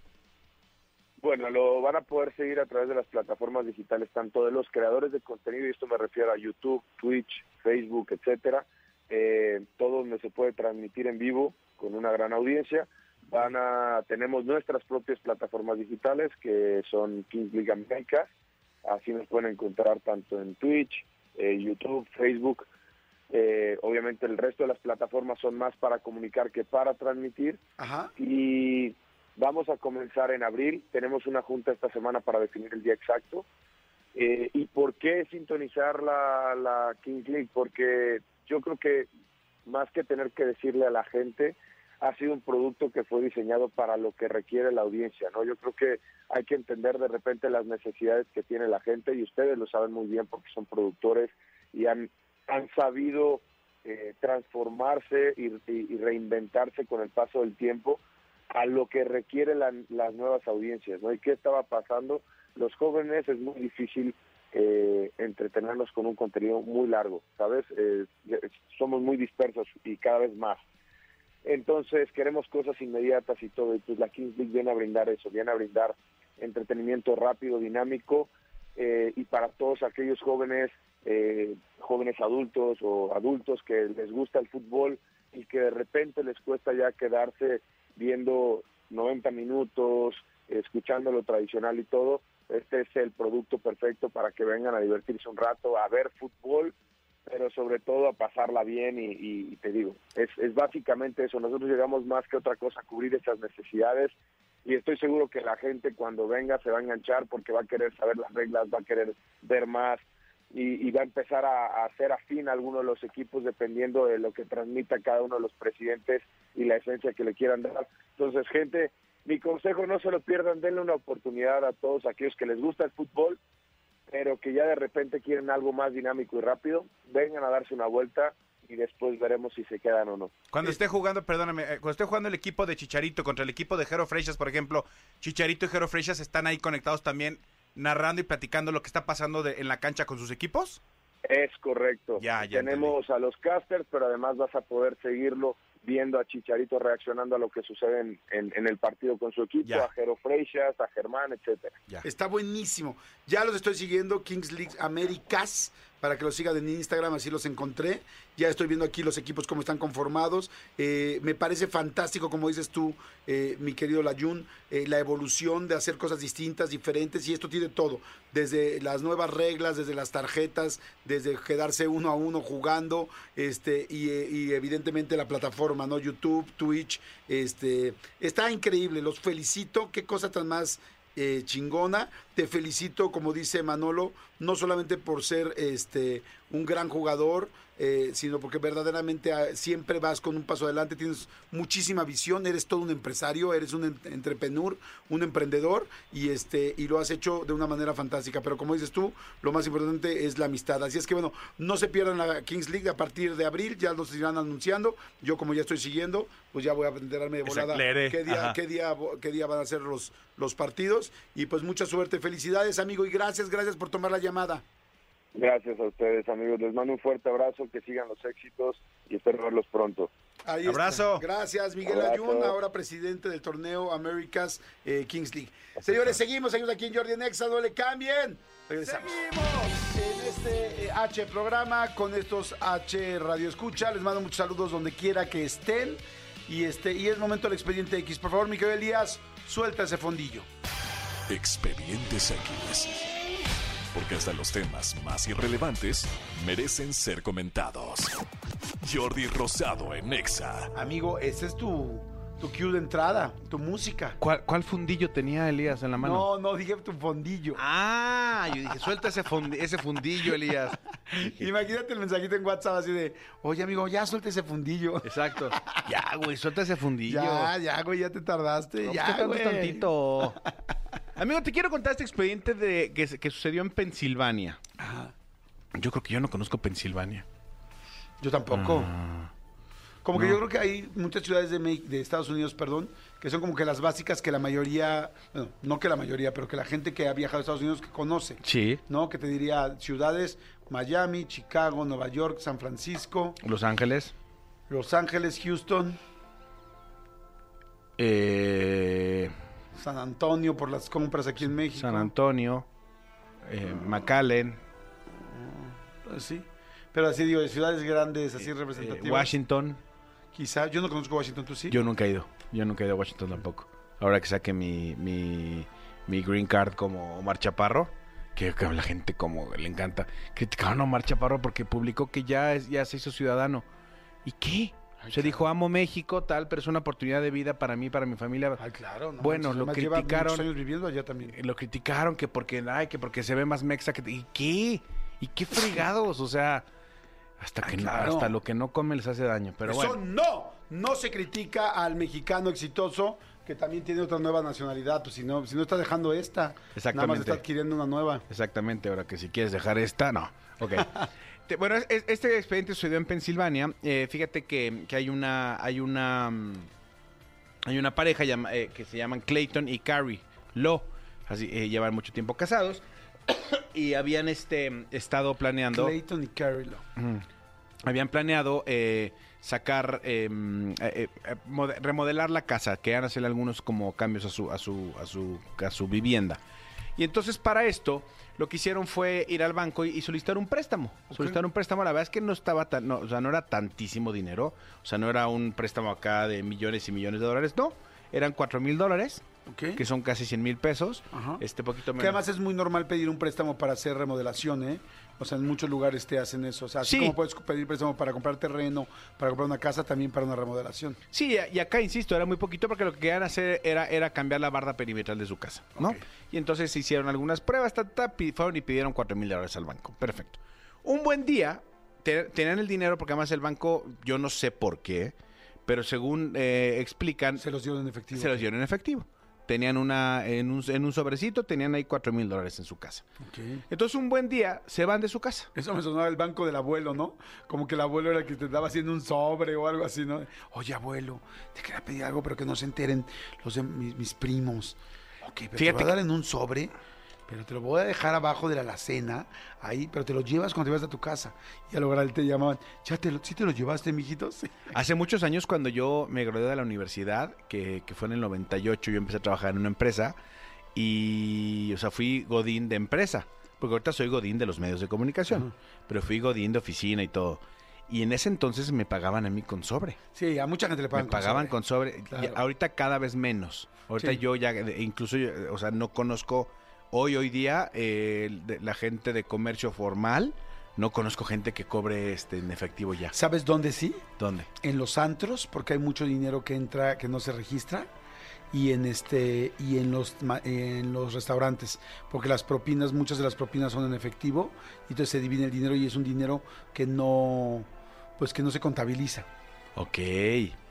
Bueno, lo van a poder seguir a través de las plataformas digitales, tanto de los creadores de contenido, y esto me refiero a YouTube, Twitch, Facebook, etcétera, eh, todo donde se puede transmitir en vivo con una gran audiencia van a tenemos nuestras propias plataformas digitales que son Kings League America así nos pueden encontrar tanto en Twitch eh, YouTube Facebook. Eh, obviamente el resto de las plataformas son más para comunicar que para transmitir. Y vamos a comenzar en abril. Tenemos una junta esta semana para definir el día exacto. Eh, y por qué sintonizar la, la Kings League porque yo creo que más que tener que decirle a la gente ha sido un producto que fue diseñado para lo que requiere la audiencia, ¿no? Yo creo que hay que entender de repente las necesidades que tiene la gente y ustedes lo saben muy bien porque son productores y han, han sabido eh, transformarse y, reinventarse con el paso del tiempo a lo que requieren las nuevas audiencias, ¿no? ¿Y qué estaba pasando? Los jóvenes es muy difícil eh, entretenerlos con un contenido muy largo, ¿sabes? Eh, somos muy dispersos y cada vez más. Entonces queremos cosas inmediatas y todo, y pues la Kings League viene a brindar eso, viene a brindar entretenimiento rápido, dinámico, eh, y para todos aquellos jóvenes, eh, jóvenes adultos o adultos que les gusta el fútbol y que de repente les cuesta ya quedarse viendo 90 minutos, escuchando lo tradicional y todo, este es el producto perfecto para que vengan a divertirse un rato, a ver fútbol, pero sobre todo a pasarla bien y, te digo, es, es básicamente eso, nosotros llegamos más que otra cosa a cubrir esas necesidades y estoy seguro que la gente cuando venga se va a enganchar porque va a querer saber las reglas, va a querer ver más y, va a empezar a, a hacer afín a alguno de los equipos dependiendo de lo que transmita cada uno de los presidentes y la esencia que le quieran dar. Entonces, gente, mi consejo no se lo pierdan, denle una oportunidad a todos aquellos que les gusta el fútbol, pero que ya de repente quieren algo más dinámico y rápido, vengan a darse una vuelta y después veremos si se quedan o no. Cuando esté jugando, perdóname, eh, cuando esté jugando el equipo de Chicharito contra el equipo de Jero Freixas, por ejemplo, Chicharito y Jero Freixas están ahí conectados también, narrando y platicando lo que está pasando de- en la cancha con sus equipos. Es correcto. Ya, ya Tenemos a los casters, pero además vas a poder seguirlo viendo a Chicharito reaccionando a lo que sucede en, en- en el partido con su equipo, Ya. a Jero Freixas, a Germán, etcétera. Está buenísimo. Ya los estoy siguiendo, Kings League Américas, para que los sigan en Instagram, así los encontré. Ya estoy viendo aquí los equipos cómo están conformados. Eh, me parece fantástico, como dices tú, eh, mi querido Layun, eh, la evolución de hacer cosas distintas, diferentes, y esto tiene todo. Desde las nuevas reglas, desde las tarjetas, desde quedarse uno a uno jugando, este, y, y evidentemente la plataforma, ¿no? YouTube, Twitch, este, está increíble, los felicito, qué cosa tan más eh, chingona. Te felicito, como dice Manolo, no solamente por ser este un gran jugador, eh, sino porque verdaderamente ah, siempre vas con un paso adelante, tienes muchísima visión, eres todo un empresario, eres un en- entrepreneur, un emprendedor y este y lo has hecho de una manera fantástica. Pero como dices tú, lo más importante es la amistad. Así es que bueno, no se pierdan la Kings League a partir de abril, ya los irán anunciando. Yo como ya estoy siguiendo, pues ya voy a enterarme de volada qué día, qué día, qué día van a ser los, los partidos. Y pues mucha suerte, felicidades amigo y gracias, gracias por tomar la llamada. Gracias a ustedes, amigos. Les mando un fuerte abrazo, que sigan los éxitos y espero verlos pronto. Ahí Abrazo. está. Gracias, Miguel Abrazo. Ayun, ahora presidente del torneo Americas eh, Kings League. Señores, seguimos, seguimos aquí en Jordi Nexa, no le cambien. Regresamos. En este eh, H programa con estos H Radio Escucha. Les mando muchos saludos donde quiera que estén. Y este y es momento del expediente X. Por favor, Miguel Elías, suelta ese fondillo. Expedientes X. Porque hasta los temas más irrelevantes merecen ser comentados. Jordi Rosado en Exa. Amigo, ese es tu, tu cue de entrada, tu música. ¿Cuál, cuál fundillo tenía Elías en la mano? No, no dije tu fondillo. Ah, yo dije, suelta ese, fondi- ese fundillo, Elías. Imagínate el mensajito en WhatsApp así de, oye amigo, ya suelta ese fundillo. Exacto. Ya, güey, suelta ese fundillo. Ya, ya, güey, ya te tardaste. No, pues, ya, te tardas güey. tantito. Amigo, te quiero contar este expediente de que, sucedió en Pensilvania. Yo creo que yo no conozco Pensilvania. Yo tampoco. Ah. Como que yo creo que hay muchas ciudades de, de Estados Unidos, perdón, que son como que las básicas que la mayoría, bueno, no que la mayoría, pero que la gente que ha viajado a Estados Unidos que conoce. Sí. ¿No? Que te diría ciudades, Miami, Chicago, Nueva York, San Francisco, Los Ángeles. Los Ángeles, Houston, eh, San Antonio por las compras aquí en México. San Antonio. eh, McAllen. Pues sí. Pero así digo, de ciudades grandes, así eh, representativas. Washington. Quizá, yo no conozco Washington, ¿tú sí? Yo nunca he ido. Yo nunca he ido a Washington tampoco. Ahora que saque mi, mi, mi green card como Omar Chaparro, que, que la gente como le encanta. Criticaron a Omar Chaparro porque publicó que ya, es, ya se hizo ciudadano. ¿Y qué? Se dijo, amo México, tal, pero es una oportunidad de vida para mí, para mi familia. Ay, claro. no Bueno, lo criticaron. años viviendo allá también. Eh, Lo criticaron que porque, ay, que porque se ve más mexa que... ¿Y qué? ¿Y qué fregados? O sea, hasta, Ay, que claro. hasta lo que no come les hace daño. Pero Eso bueno. no, no se critica al mexicano exitoso que también tiene otra nueva nacionalidad, pues si no, si no está dejando esta, nada más está adquiriendo una nueva. Exactamente, ahora que si quieres dejar esta, no. Ok. Te- bueno, es- es- este expediente sucedió en Pensilvania. Eh, fíjate que, que hay una hay una mm, hay una pareja llama- eh, que se llaman Clayton y Carrie Lo. Así eh, llevan mucho tiempo casados y habían este estado planeando Clayton y Carrillo. habían planeado eh, sacar, eh, eh, eh, mode- remodelar la casa, que van a hacer algunos como cambios a su, a su, a su, a su vivienda. Y entonces para esto, lo que hicieron fue ir al banco y, y solicitar un préstamo. Solicitar un préstamo, la verdad es que no estaba tan, no, o sea, no era tantísimo dinero, o sea, no era un préstamo acá de millones y millones de dólares, no, eran cuatro mil dólares que son casi 100 mil pesos. Ajá. Este poquito Que menos. además es muy normal pedir un préstamo para hacer remodelación, ¿eh? O sea, en muchos lugares te hacen eso. O sea, así Sí. como puedes pedir préstamo para comprar terreno, para comprar una casa, también para una remodelación. Sí, y acá, insisto, era muy poquito porque lo que querían hacer era, era cambiar la barda perimetral de su casa, ¿no? Y entonces se hicieron algunas pruebas, ta, fueron y pidieron 4 mil dólares al banco. Perfecto. Un buen día, te- tenían el dinero porque además el banco, yo no sé por qué, pero según eh, explican, Se los dieron en efectivo. se los dieron en efectivo. Tenían una, en un, en un sobrecito, tenían ahí 4 mil dólares en su casa. Ok. Entonces un buen día se van de su casa. Eso me sonaba el banco del abuelo, ¿no? Como que el abuelo era el que te estaba haciendo un sobre o algo así, ¿no? Oye, abuelo, te quería pedir algo, pero que no se enteren los de mis, mis primos. Ok, pero te Fíjate voy a dar en un sobre, pero te lo voy a dejar abajo de la alacena, ahí, pero te lo llevas cuando te vas a tu casa. Y al lograr te llamaban, ¿ya te lo, sí te lo llevaste, mijito? Sí. Hace muchos años cuando yo me gradué de la universidad, que, que fue en el 98, yo empecé a trabajar en una empresa y, o sea, fui godín de empresa, porque ahorita soy godín de los medios de comunicación, pero fui godín de oficina y todo. Y en ese entonces me pagaban a mí con sobre. Sí, a mucha gente le pagan me pagaban sobre. con sobre. Claro. ahorita cada vez menos. Ahorita Sí. yo ya, incluso, yo, o sea, no conozco hoy, hoy día, eh, la gente de comercio formal, no conozco gente que cobre este en efectivo ya. ¿Sabes dónde sí? ¿Dónde? en los antros porque hay mucho dinero que entra que no se registra y en este y en los en los restaurantes porque las propinas muchas de las propinas son en efectivo y entonces se divide el dinero y es un dinero que no pues que no se contabiliza Ok.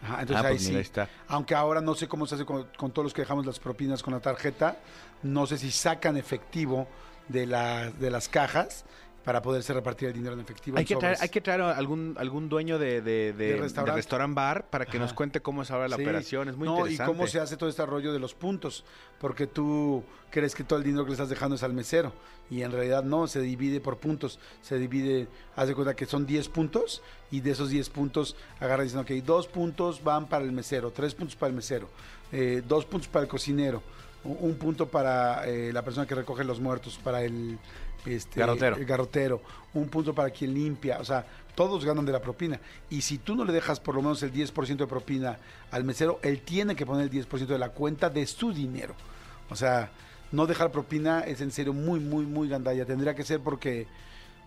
Ajá, entonces Ah, ahí pues mira, ahí está. aunque ahora no sé cómo se hace con, con todos los que dejamos las propinas con la tarjeta no sé si sacan efectivo de la, de las cajas para poderse repartir el dinero en efectivo Hay en que, traer, hay que traer algún, algún dueño de, de, de- De de restaurante. restaurant bar para que nos cuente cómo es ahora la Sí. operación. Es muy no, interesante. y cómo se hace todo este rollo de los puntos, porque tú crees que todo el dinero que le estás dejando es al mesero, y en realidad no, se divide por puntos, se divide, haz de cuenta que son 10 puntos, y de esos 10 puntos agarran y dicen, ok, dos puntos van para el mesero, tres puntos para el mesero, eh, dos puntos para el cocinero, un punto para eh, la persona que recoge los muertos, para el... Este, Garrotero. el garrotero, un punto para quien limpia, o sea, todos ganan de la propina. Y si tú no le dejas por lo menos el 10% de propina al mesero, él tiene que poner el 10% de la cuenta de su dinero. O sea, no dejar propina es en serio muy, muy, muy gandalla. Tendría que ser porque,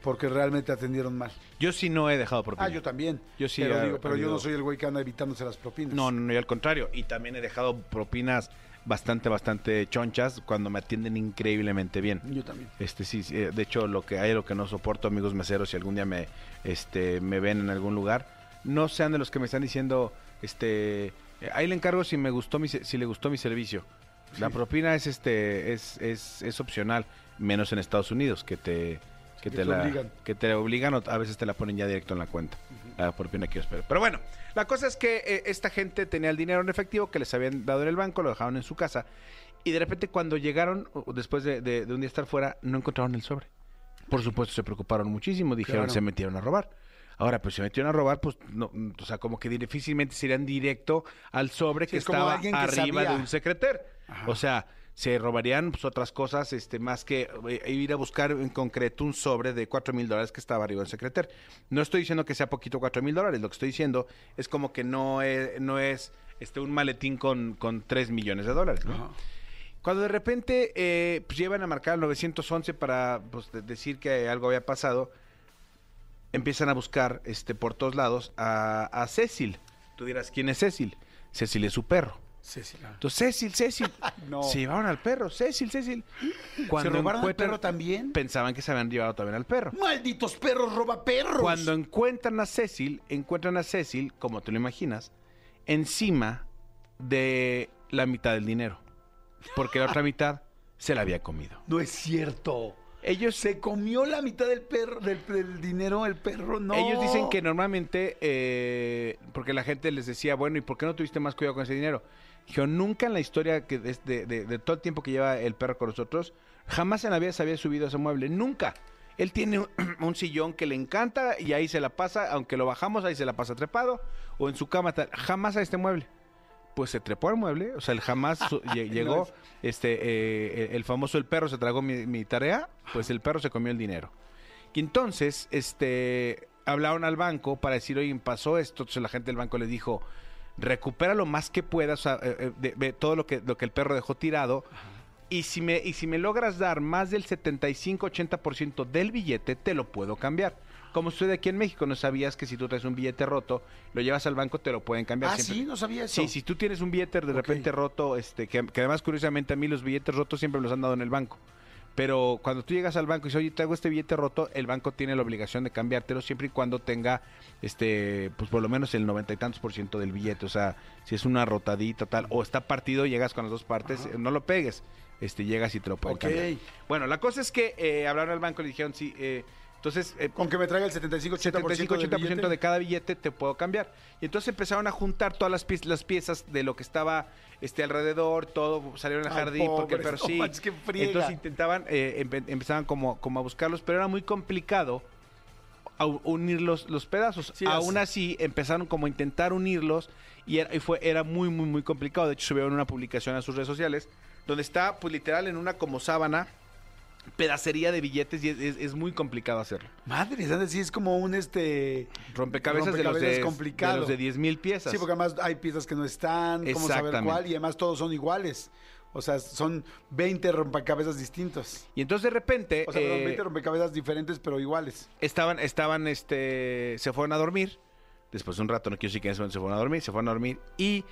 porque realmente atendieron mal. Yo sí no he dejado propina. Ah, yo también. Yo sí Pero, digo, pero yo no soy el güey que anda evitándose las propinas. No, no, no, y al contrario. Y también he dejado propinas bastante, bastante chonchas cuando me atienden increíblemente bien. Yo también. Este sí, sí, eh, de hecho lo que hay, lo que no soporto, amigos meseros, si algún día me, este, me ven en algún lugar, no sean de los que me están diciendo, este, ahí le encargo si me gustó mi, si le gustó mi servicio. La propina es, este, es, es, es opcional, menos en Estados Unidos, que te, que que te te la, obligan. que te obligan o a veces te la ponen ya directo en la cuenta. La propina que yo espero. Pero bueno, la cosa es que eh, esta gente tenía el dinero en efectivo que les habían dado en el banco, lo dejaron en su casa. Y de repente cuando llegaron, después de, de- de un día estar fuera, no encontraron el sobre. Por supuesto se preocuparon muchísimo, dijeron Claro. se metieron a robar. Ahora, pues se metieron a robar, pues no, o sea, como que difícilmente se irían directo al sobre Sí, que es como estaba alguien que arriba sabía. de un secreter. Ajá. O sea, se robarían pues, otras cosas, este, más que eh, ir a buscar en concreto un sobre de cuatro mil dólares que estaba arriba del secreter. No estoy diciendo que sea poquito cuatro mil dólares, lo que estoy diciendo es como que no es, no es este, un maletín con, con 3 millones de dólares, ¿no? Ajá. Cuando de repente eh, pues llevan a marcar el 911 para pues, de- decir que algo había pasado, empiezan a buscar este, por todos lados a, a Cecil. Tú dirás, ¿quién es Cecil? Cecil es su perro. Sí, claro. Entonces, Cecil, Cecil. no. Se llevaron al perro, Cecil, Cecil. ¿Se Cuando robaron al perro también? Pensaban que se habían llevado también al perro. ¡Malditos perros, roba perros! Cuando encuentran a Cecil, encuentran a Cecil, como te lo imaginas, encima de la mitad del dinero. Porque la otra mitad se la había comido. No es cierto. Ellos, Se comió la mitad del perro, del, del dinero el perro, no. ellos dicen que normalmente, eh, porque la gente les decía, bueno, ¿y por qué no tuviste más cuidado con ese dinero? Dijeron, nunca en la historia que de, de- de- de todo el tiempo que lleva el perro con nosotros, jamás en la vida se había subido a ese mueble, nunca. Él tiene un, un sillón que le encanta y ahí se la pasa, aunque lo bajamos, ahí se la pasa trepado, o en su cama, tal. jamás a este mueble. Pues se trepó al mueble, o sea, él jamás llegó, este, eh, el famoso el perro se tragó mi, mi tarea, pues el perro se comió el dinero. Y entonces, este, hablaron al banco para decir, oye, pasó esto. Entonces la gente del banco le dijo, recupera lo más que puedas, o sea, eh, eh, de- todo lo que, lo que el perro dejó tirado. Y si, me, y si me logras dar más del 75-80% del billete, te lo puedo cambiar. Como sucede aquí en México, no sabías que si tú traes un billete roto, lo llevas al banco, te lo pueden cambiar. Ah, siempre. sí, no sabía eso. Sí, si tú tienes un billete de repente roto, este, que, que además curiosamente a mí los billetes rotos siempre me los han dado en el banco. Pero cuando tú llegas al banco y dices, oye, traigo este billete roto, el banco tiene la obligación de cambiártelo siempre y cuando tenga, este, pues por lo menos el noventa y tantos por ciento del billete. O sea, si es una rotadita tal, o está partido, llegas con las dos partes, no lo pegues. Este, llegas y te lo pueden cambiar. Bueno, la cosa es que eh, hablaron al banco y le dijeron, sí, eh, entonces, eh, Con que me traiga el 75-80% 75-80% de cada billete te puedo cambiar. Y entonces empezaron a juntar todas las, pie- las piezas de lo que estaba este alrededor, todo salieron al jardín porque pobres, perro no sí. qué friega. entonces intentaban, eh, empe- empezaban como, como a buscarlos, pero era muy complicado a- unir los, los pedazos. Sí, Aún así. así empezaron como a intentar unirlos y, era, y fue, era muy, muy, muy complicado. De hecho, subieron una publicación a sus redes sociales donde está, pues literal, en una como sábana, pedacería de billetes y es, es- es muy complicado hacerlo. Madre, es decir, es como un este Rompecabezas, de los de, complicado. de los de 10 mil piezas. Sí, porque además hay piezas que no están, cómo saber cuál, y además todos son iguales. O sea, son 20 rompecabezas distintos. Y entonces de repente O sea, eh, 20 rompecabezas diferentes, pero iguales. estaban, estaban, este, se fueron a dormir. Después de un rato, no quiero decir que en ese momento se fueron a dormir, se fueron a dormir. Y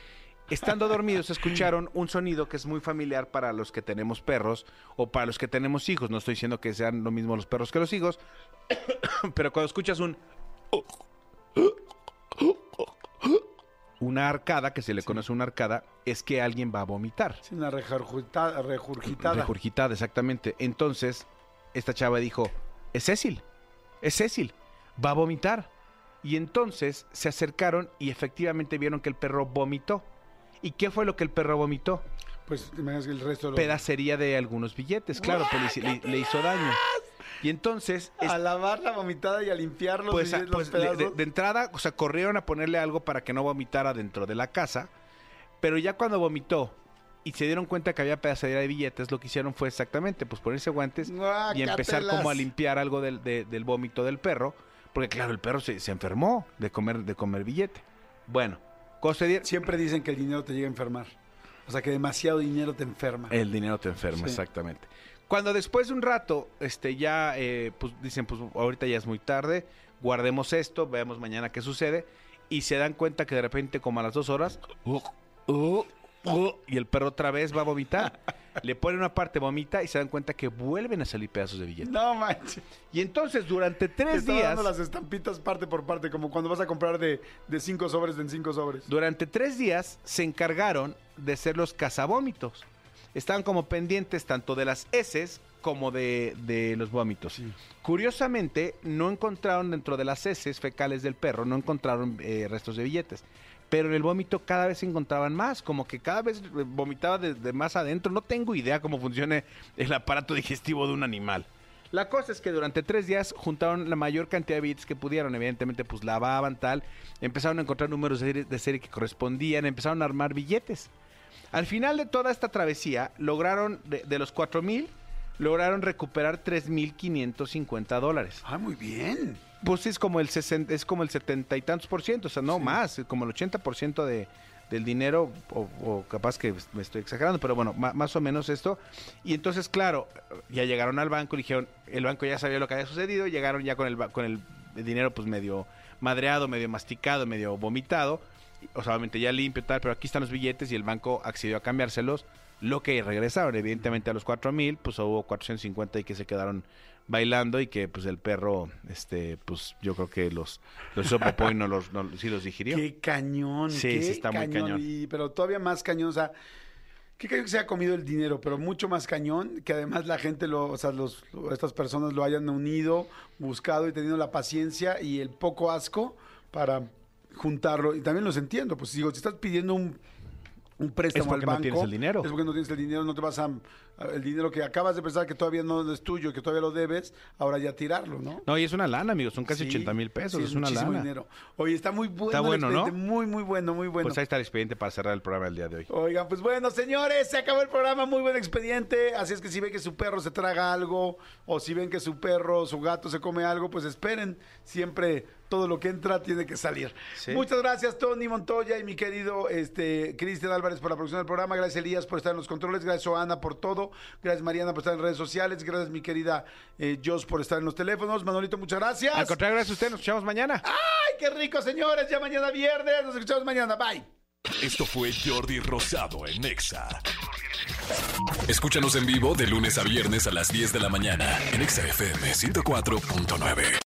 estando dormidos escucharon un sonido que es muy familiar para los que tenemos perros o para los que tenemos hijos. No estoy diciendo que sean lo mismo los perros que los hijos, pero cuando escuchas un una arcada, que se le conoce una arcada, es que alguien va a vomitar. Es una regurgita- regurgitada. Regurgitada, exactamente. Entonces, esta chava dijo, es Cecil, es Cecil, va a vomitar. Y entonces se acercaron y efectivamente vieron que el perro vomitó. ¿Y qué fue lo que el perro vomitó? Pues el resto de los... Pedacería de algunos billetes, claro, pues le, hizo daño. Y entonces, es- A lavar la vomitada y a limpiar los, pues, los pues, de- de, entrada, o sea, corrieron a ponerle algo para que no vomitara dentro de la casa, pero ya cuando vomitó y se dieron cuenta que había pedacería de billetes, lo que hicieron fue exactamente, pues ponerse guantes y empezar como a limpiar algo del, de- del vómito del perro, porque claro, el perro se, se enfermó de comer, de comer billete. Bueno, Siempre dicen que el dinero te llega a enfermar. O sea, que demasiado dinero te enferma. El dinero te enferma, Sí. exactamente. Cuando después de un rato, este, ya, eh, pues dicen, pues ahorita ya es muy tarde, guardemos esto, veamos mañana qué sucede, y se dan cuenta que de repente, como a las dos horas, uh, uh, y el perro otra vez va a vomitar. Le ponen una parte, vomita, y se dan cuenta que vuelven a salir pedazos de billete. No manches. Y entonces, durante Te tres días, dando las estampitas parte por parte, como cuando vas a comprar de, de cinco sobres en cinco sobres. Durante tres días se encargaron de ser los cazavómitos. Estaban como pendientes tanto de las heces como de, de los vómitos. Curiosamente, no encontraron dentro de las heces fecales del perro, no encontraron eh, restos de billetes. Pero en el vómito cada vez se encontraban más, como que cada vez eh, vomitaba de, de más adentro. No tengo idea cómo funciona el aparato digestivo de un animal. La cosa es que durante tres días juntaron la mayor cantidad de billetes que pudieron. Evidentemente, pues lavaban, tal. Empezaron a encontrar números de serie, que correspondían. Empezaron a armar billetes. Al final de toda esta travesía, lograron, de, de los 4 mil, lograron recuperar 3.550 dólares. Ah, muy bien. Pues es como el 60, es como el 70 y tantos por ciento, o sea, no más, como el 80 por ciento de, del dinero, o, o capaz que me estoy exagerando, pero bueno, ma- más o menos esto. Y entonces, claro, ya llegaron al banco, dijeron, el banco ya sabía lo que había sucedido, llegaron ya con el, con el dinero pues medio madreado, medio masticado, medio vomitado, o sea, obviamente ya limpio y tal, pero aquí están los billetes y el banco accedió a cambiárselos. Lo que regresaron, evidentemente, a los 4 mil, pues hubo 450 y que se quedaron bailando y que pues el perro, este, pues yo creo que los, los hizo popó y no los, no, sí los digirió. Qué cañón. Sí, qué sí está muy cañón. Y- pero todavía más cañón, o sea, qué cañón que se haya comido el dinero, pero mucho más cañón que además la gente, lo, o sea, los, lo- estas personas lo hayan unido, buscado y tenido la paciencia y el poco asco para juntarlo. Y también los entiendo, pues digo, si estás pidiendo un, un préstamo Es porque al no banco, tienes el dinero. es porque no tienes el dinero, no te vas a el dinero que acabas de pensar que todavía no es tuyo, que todavía lo debes, ahora ya tirarlo, ¿no? No, y es una lana, amigos, son casi Sí, 80 mil pesos, sí, es, una lana. dinero. Oye, está muy bueno. Está el bueno, ¿no? Muy, muy bueno, muy bueno. Pues ahí está el expediente para cerrar el programa del día de hoy. Oigan, pues bueno, señores, se acabó el programa, muy buen expediente. Así es que si ven que su perro se traga algo, o si ven que su perro, su gato se come algo, pues esperen. Siempre todo lo que entra tiene que salir. Muchas gracias, Tony Montoya y mi querido este, Cristian Álvarez por la producción del programa. Gracias, Elías, por estar en los controles. Gracias, Ana, por todo. Gracias, Mariana, por estar en redes sociales. Gracias, mi querida eh, Jos, por estar en los teléfonos. Manolito, muchas gracias. Al contrario, gracias a usted. Nos escuchamos mañana. ¡Ay, qué rico, señores! Ya mañana viernes. Nos escuchamos mañana. Bye. Esto fue Jordi Rosado en Nexa. Escúchanos en vivo de lunes a viernes a las 10 de la mañana en Nexa FM 104.9.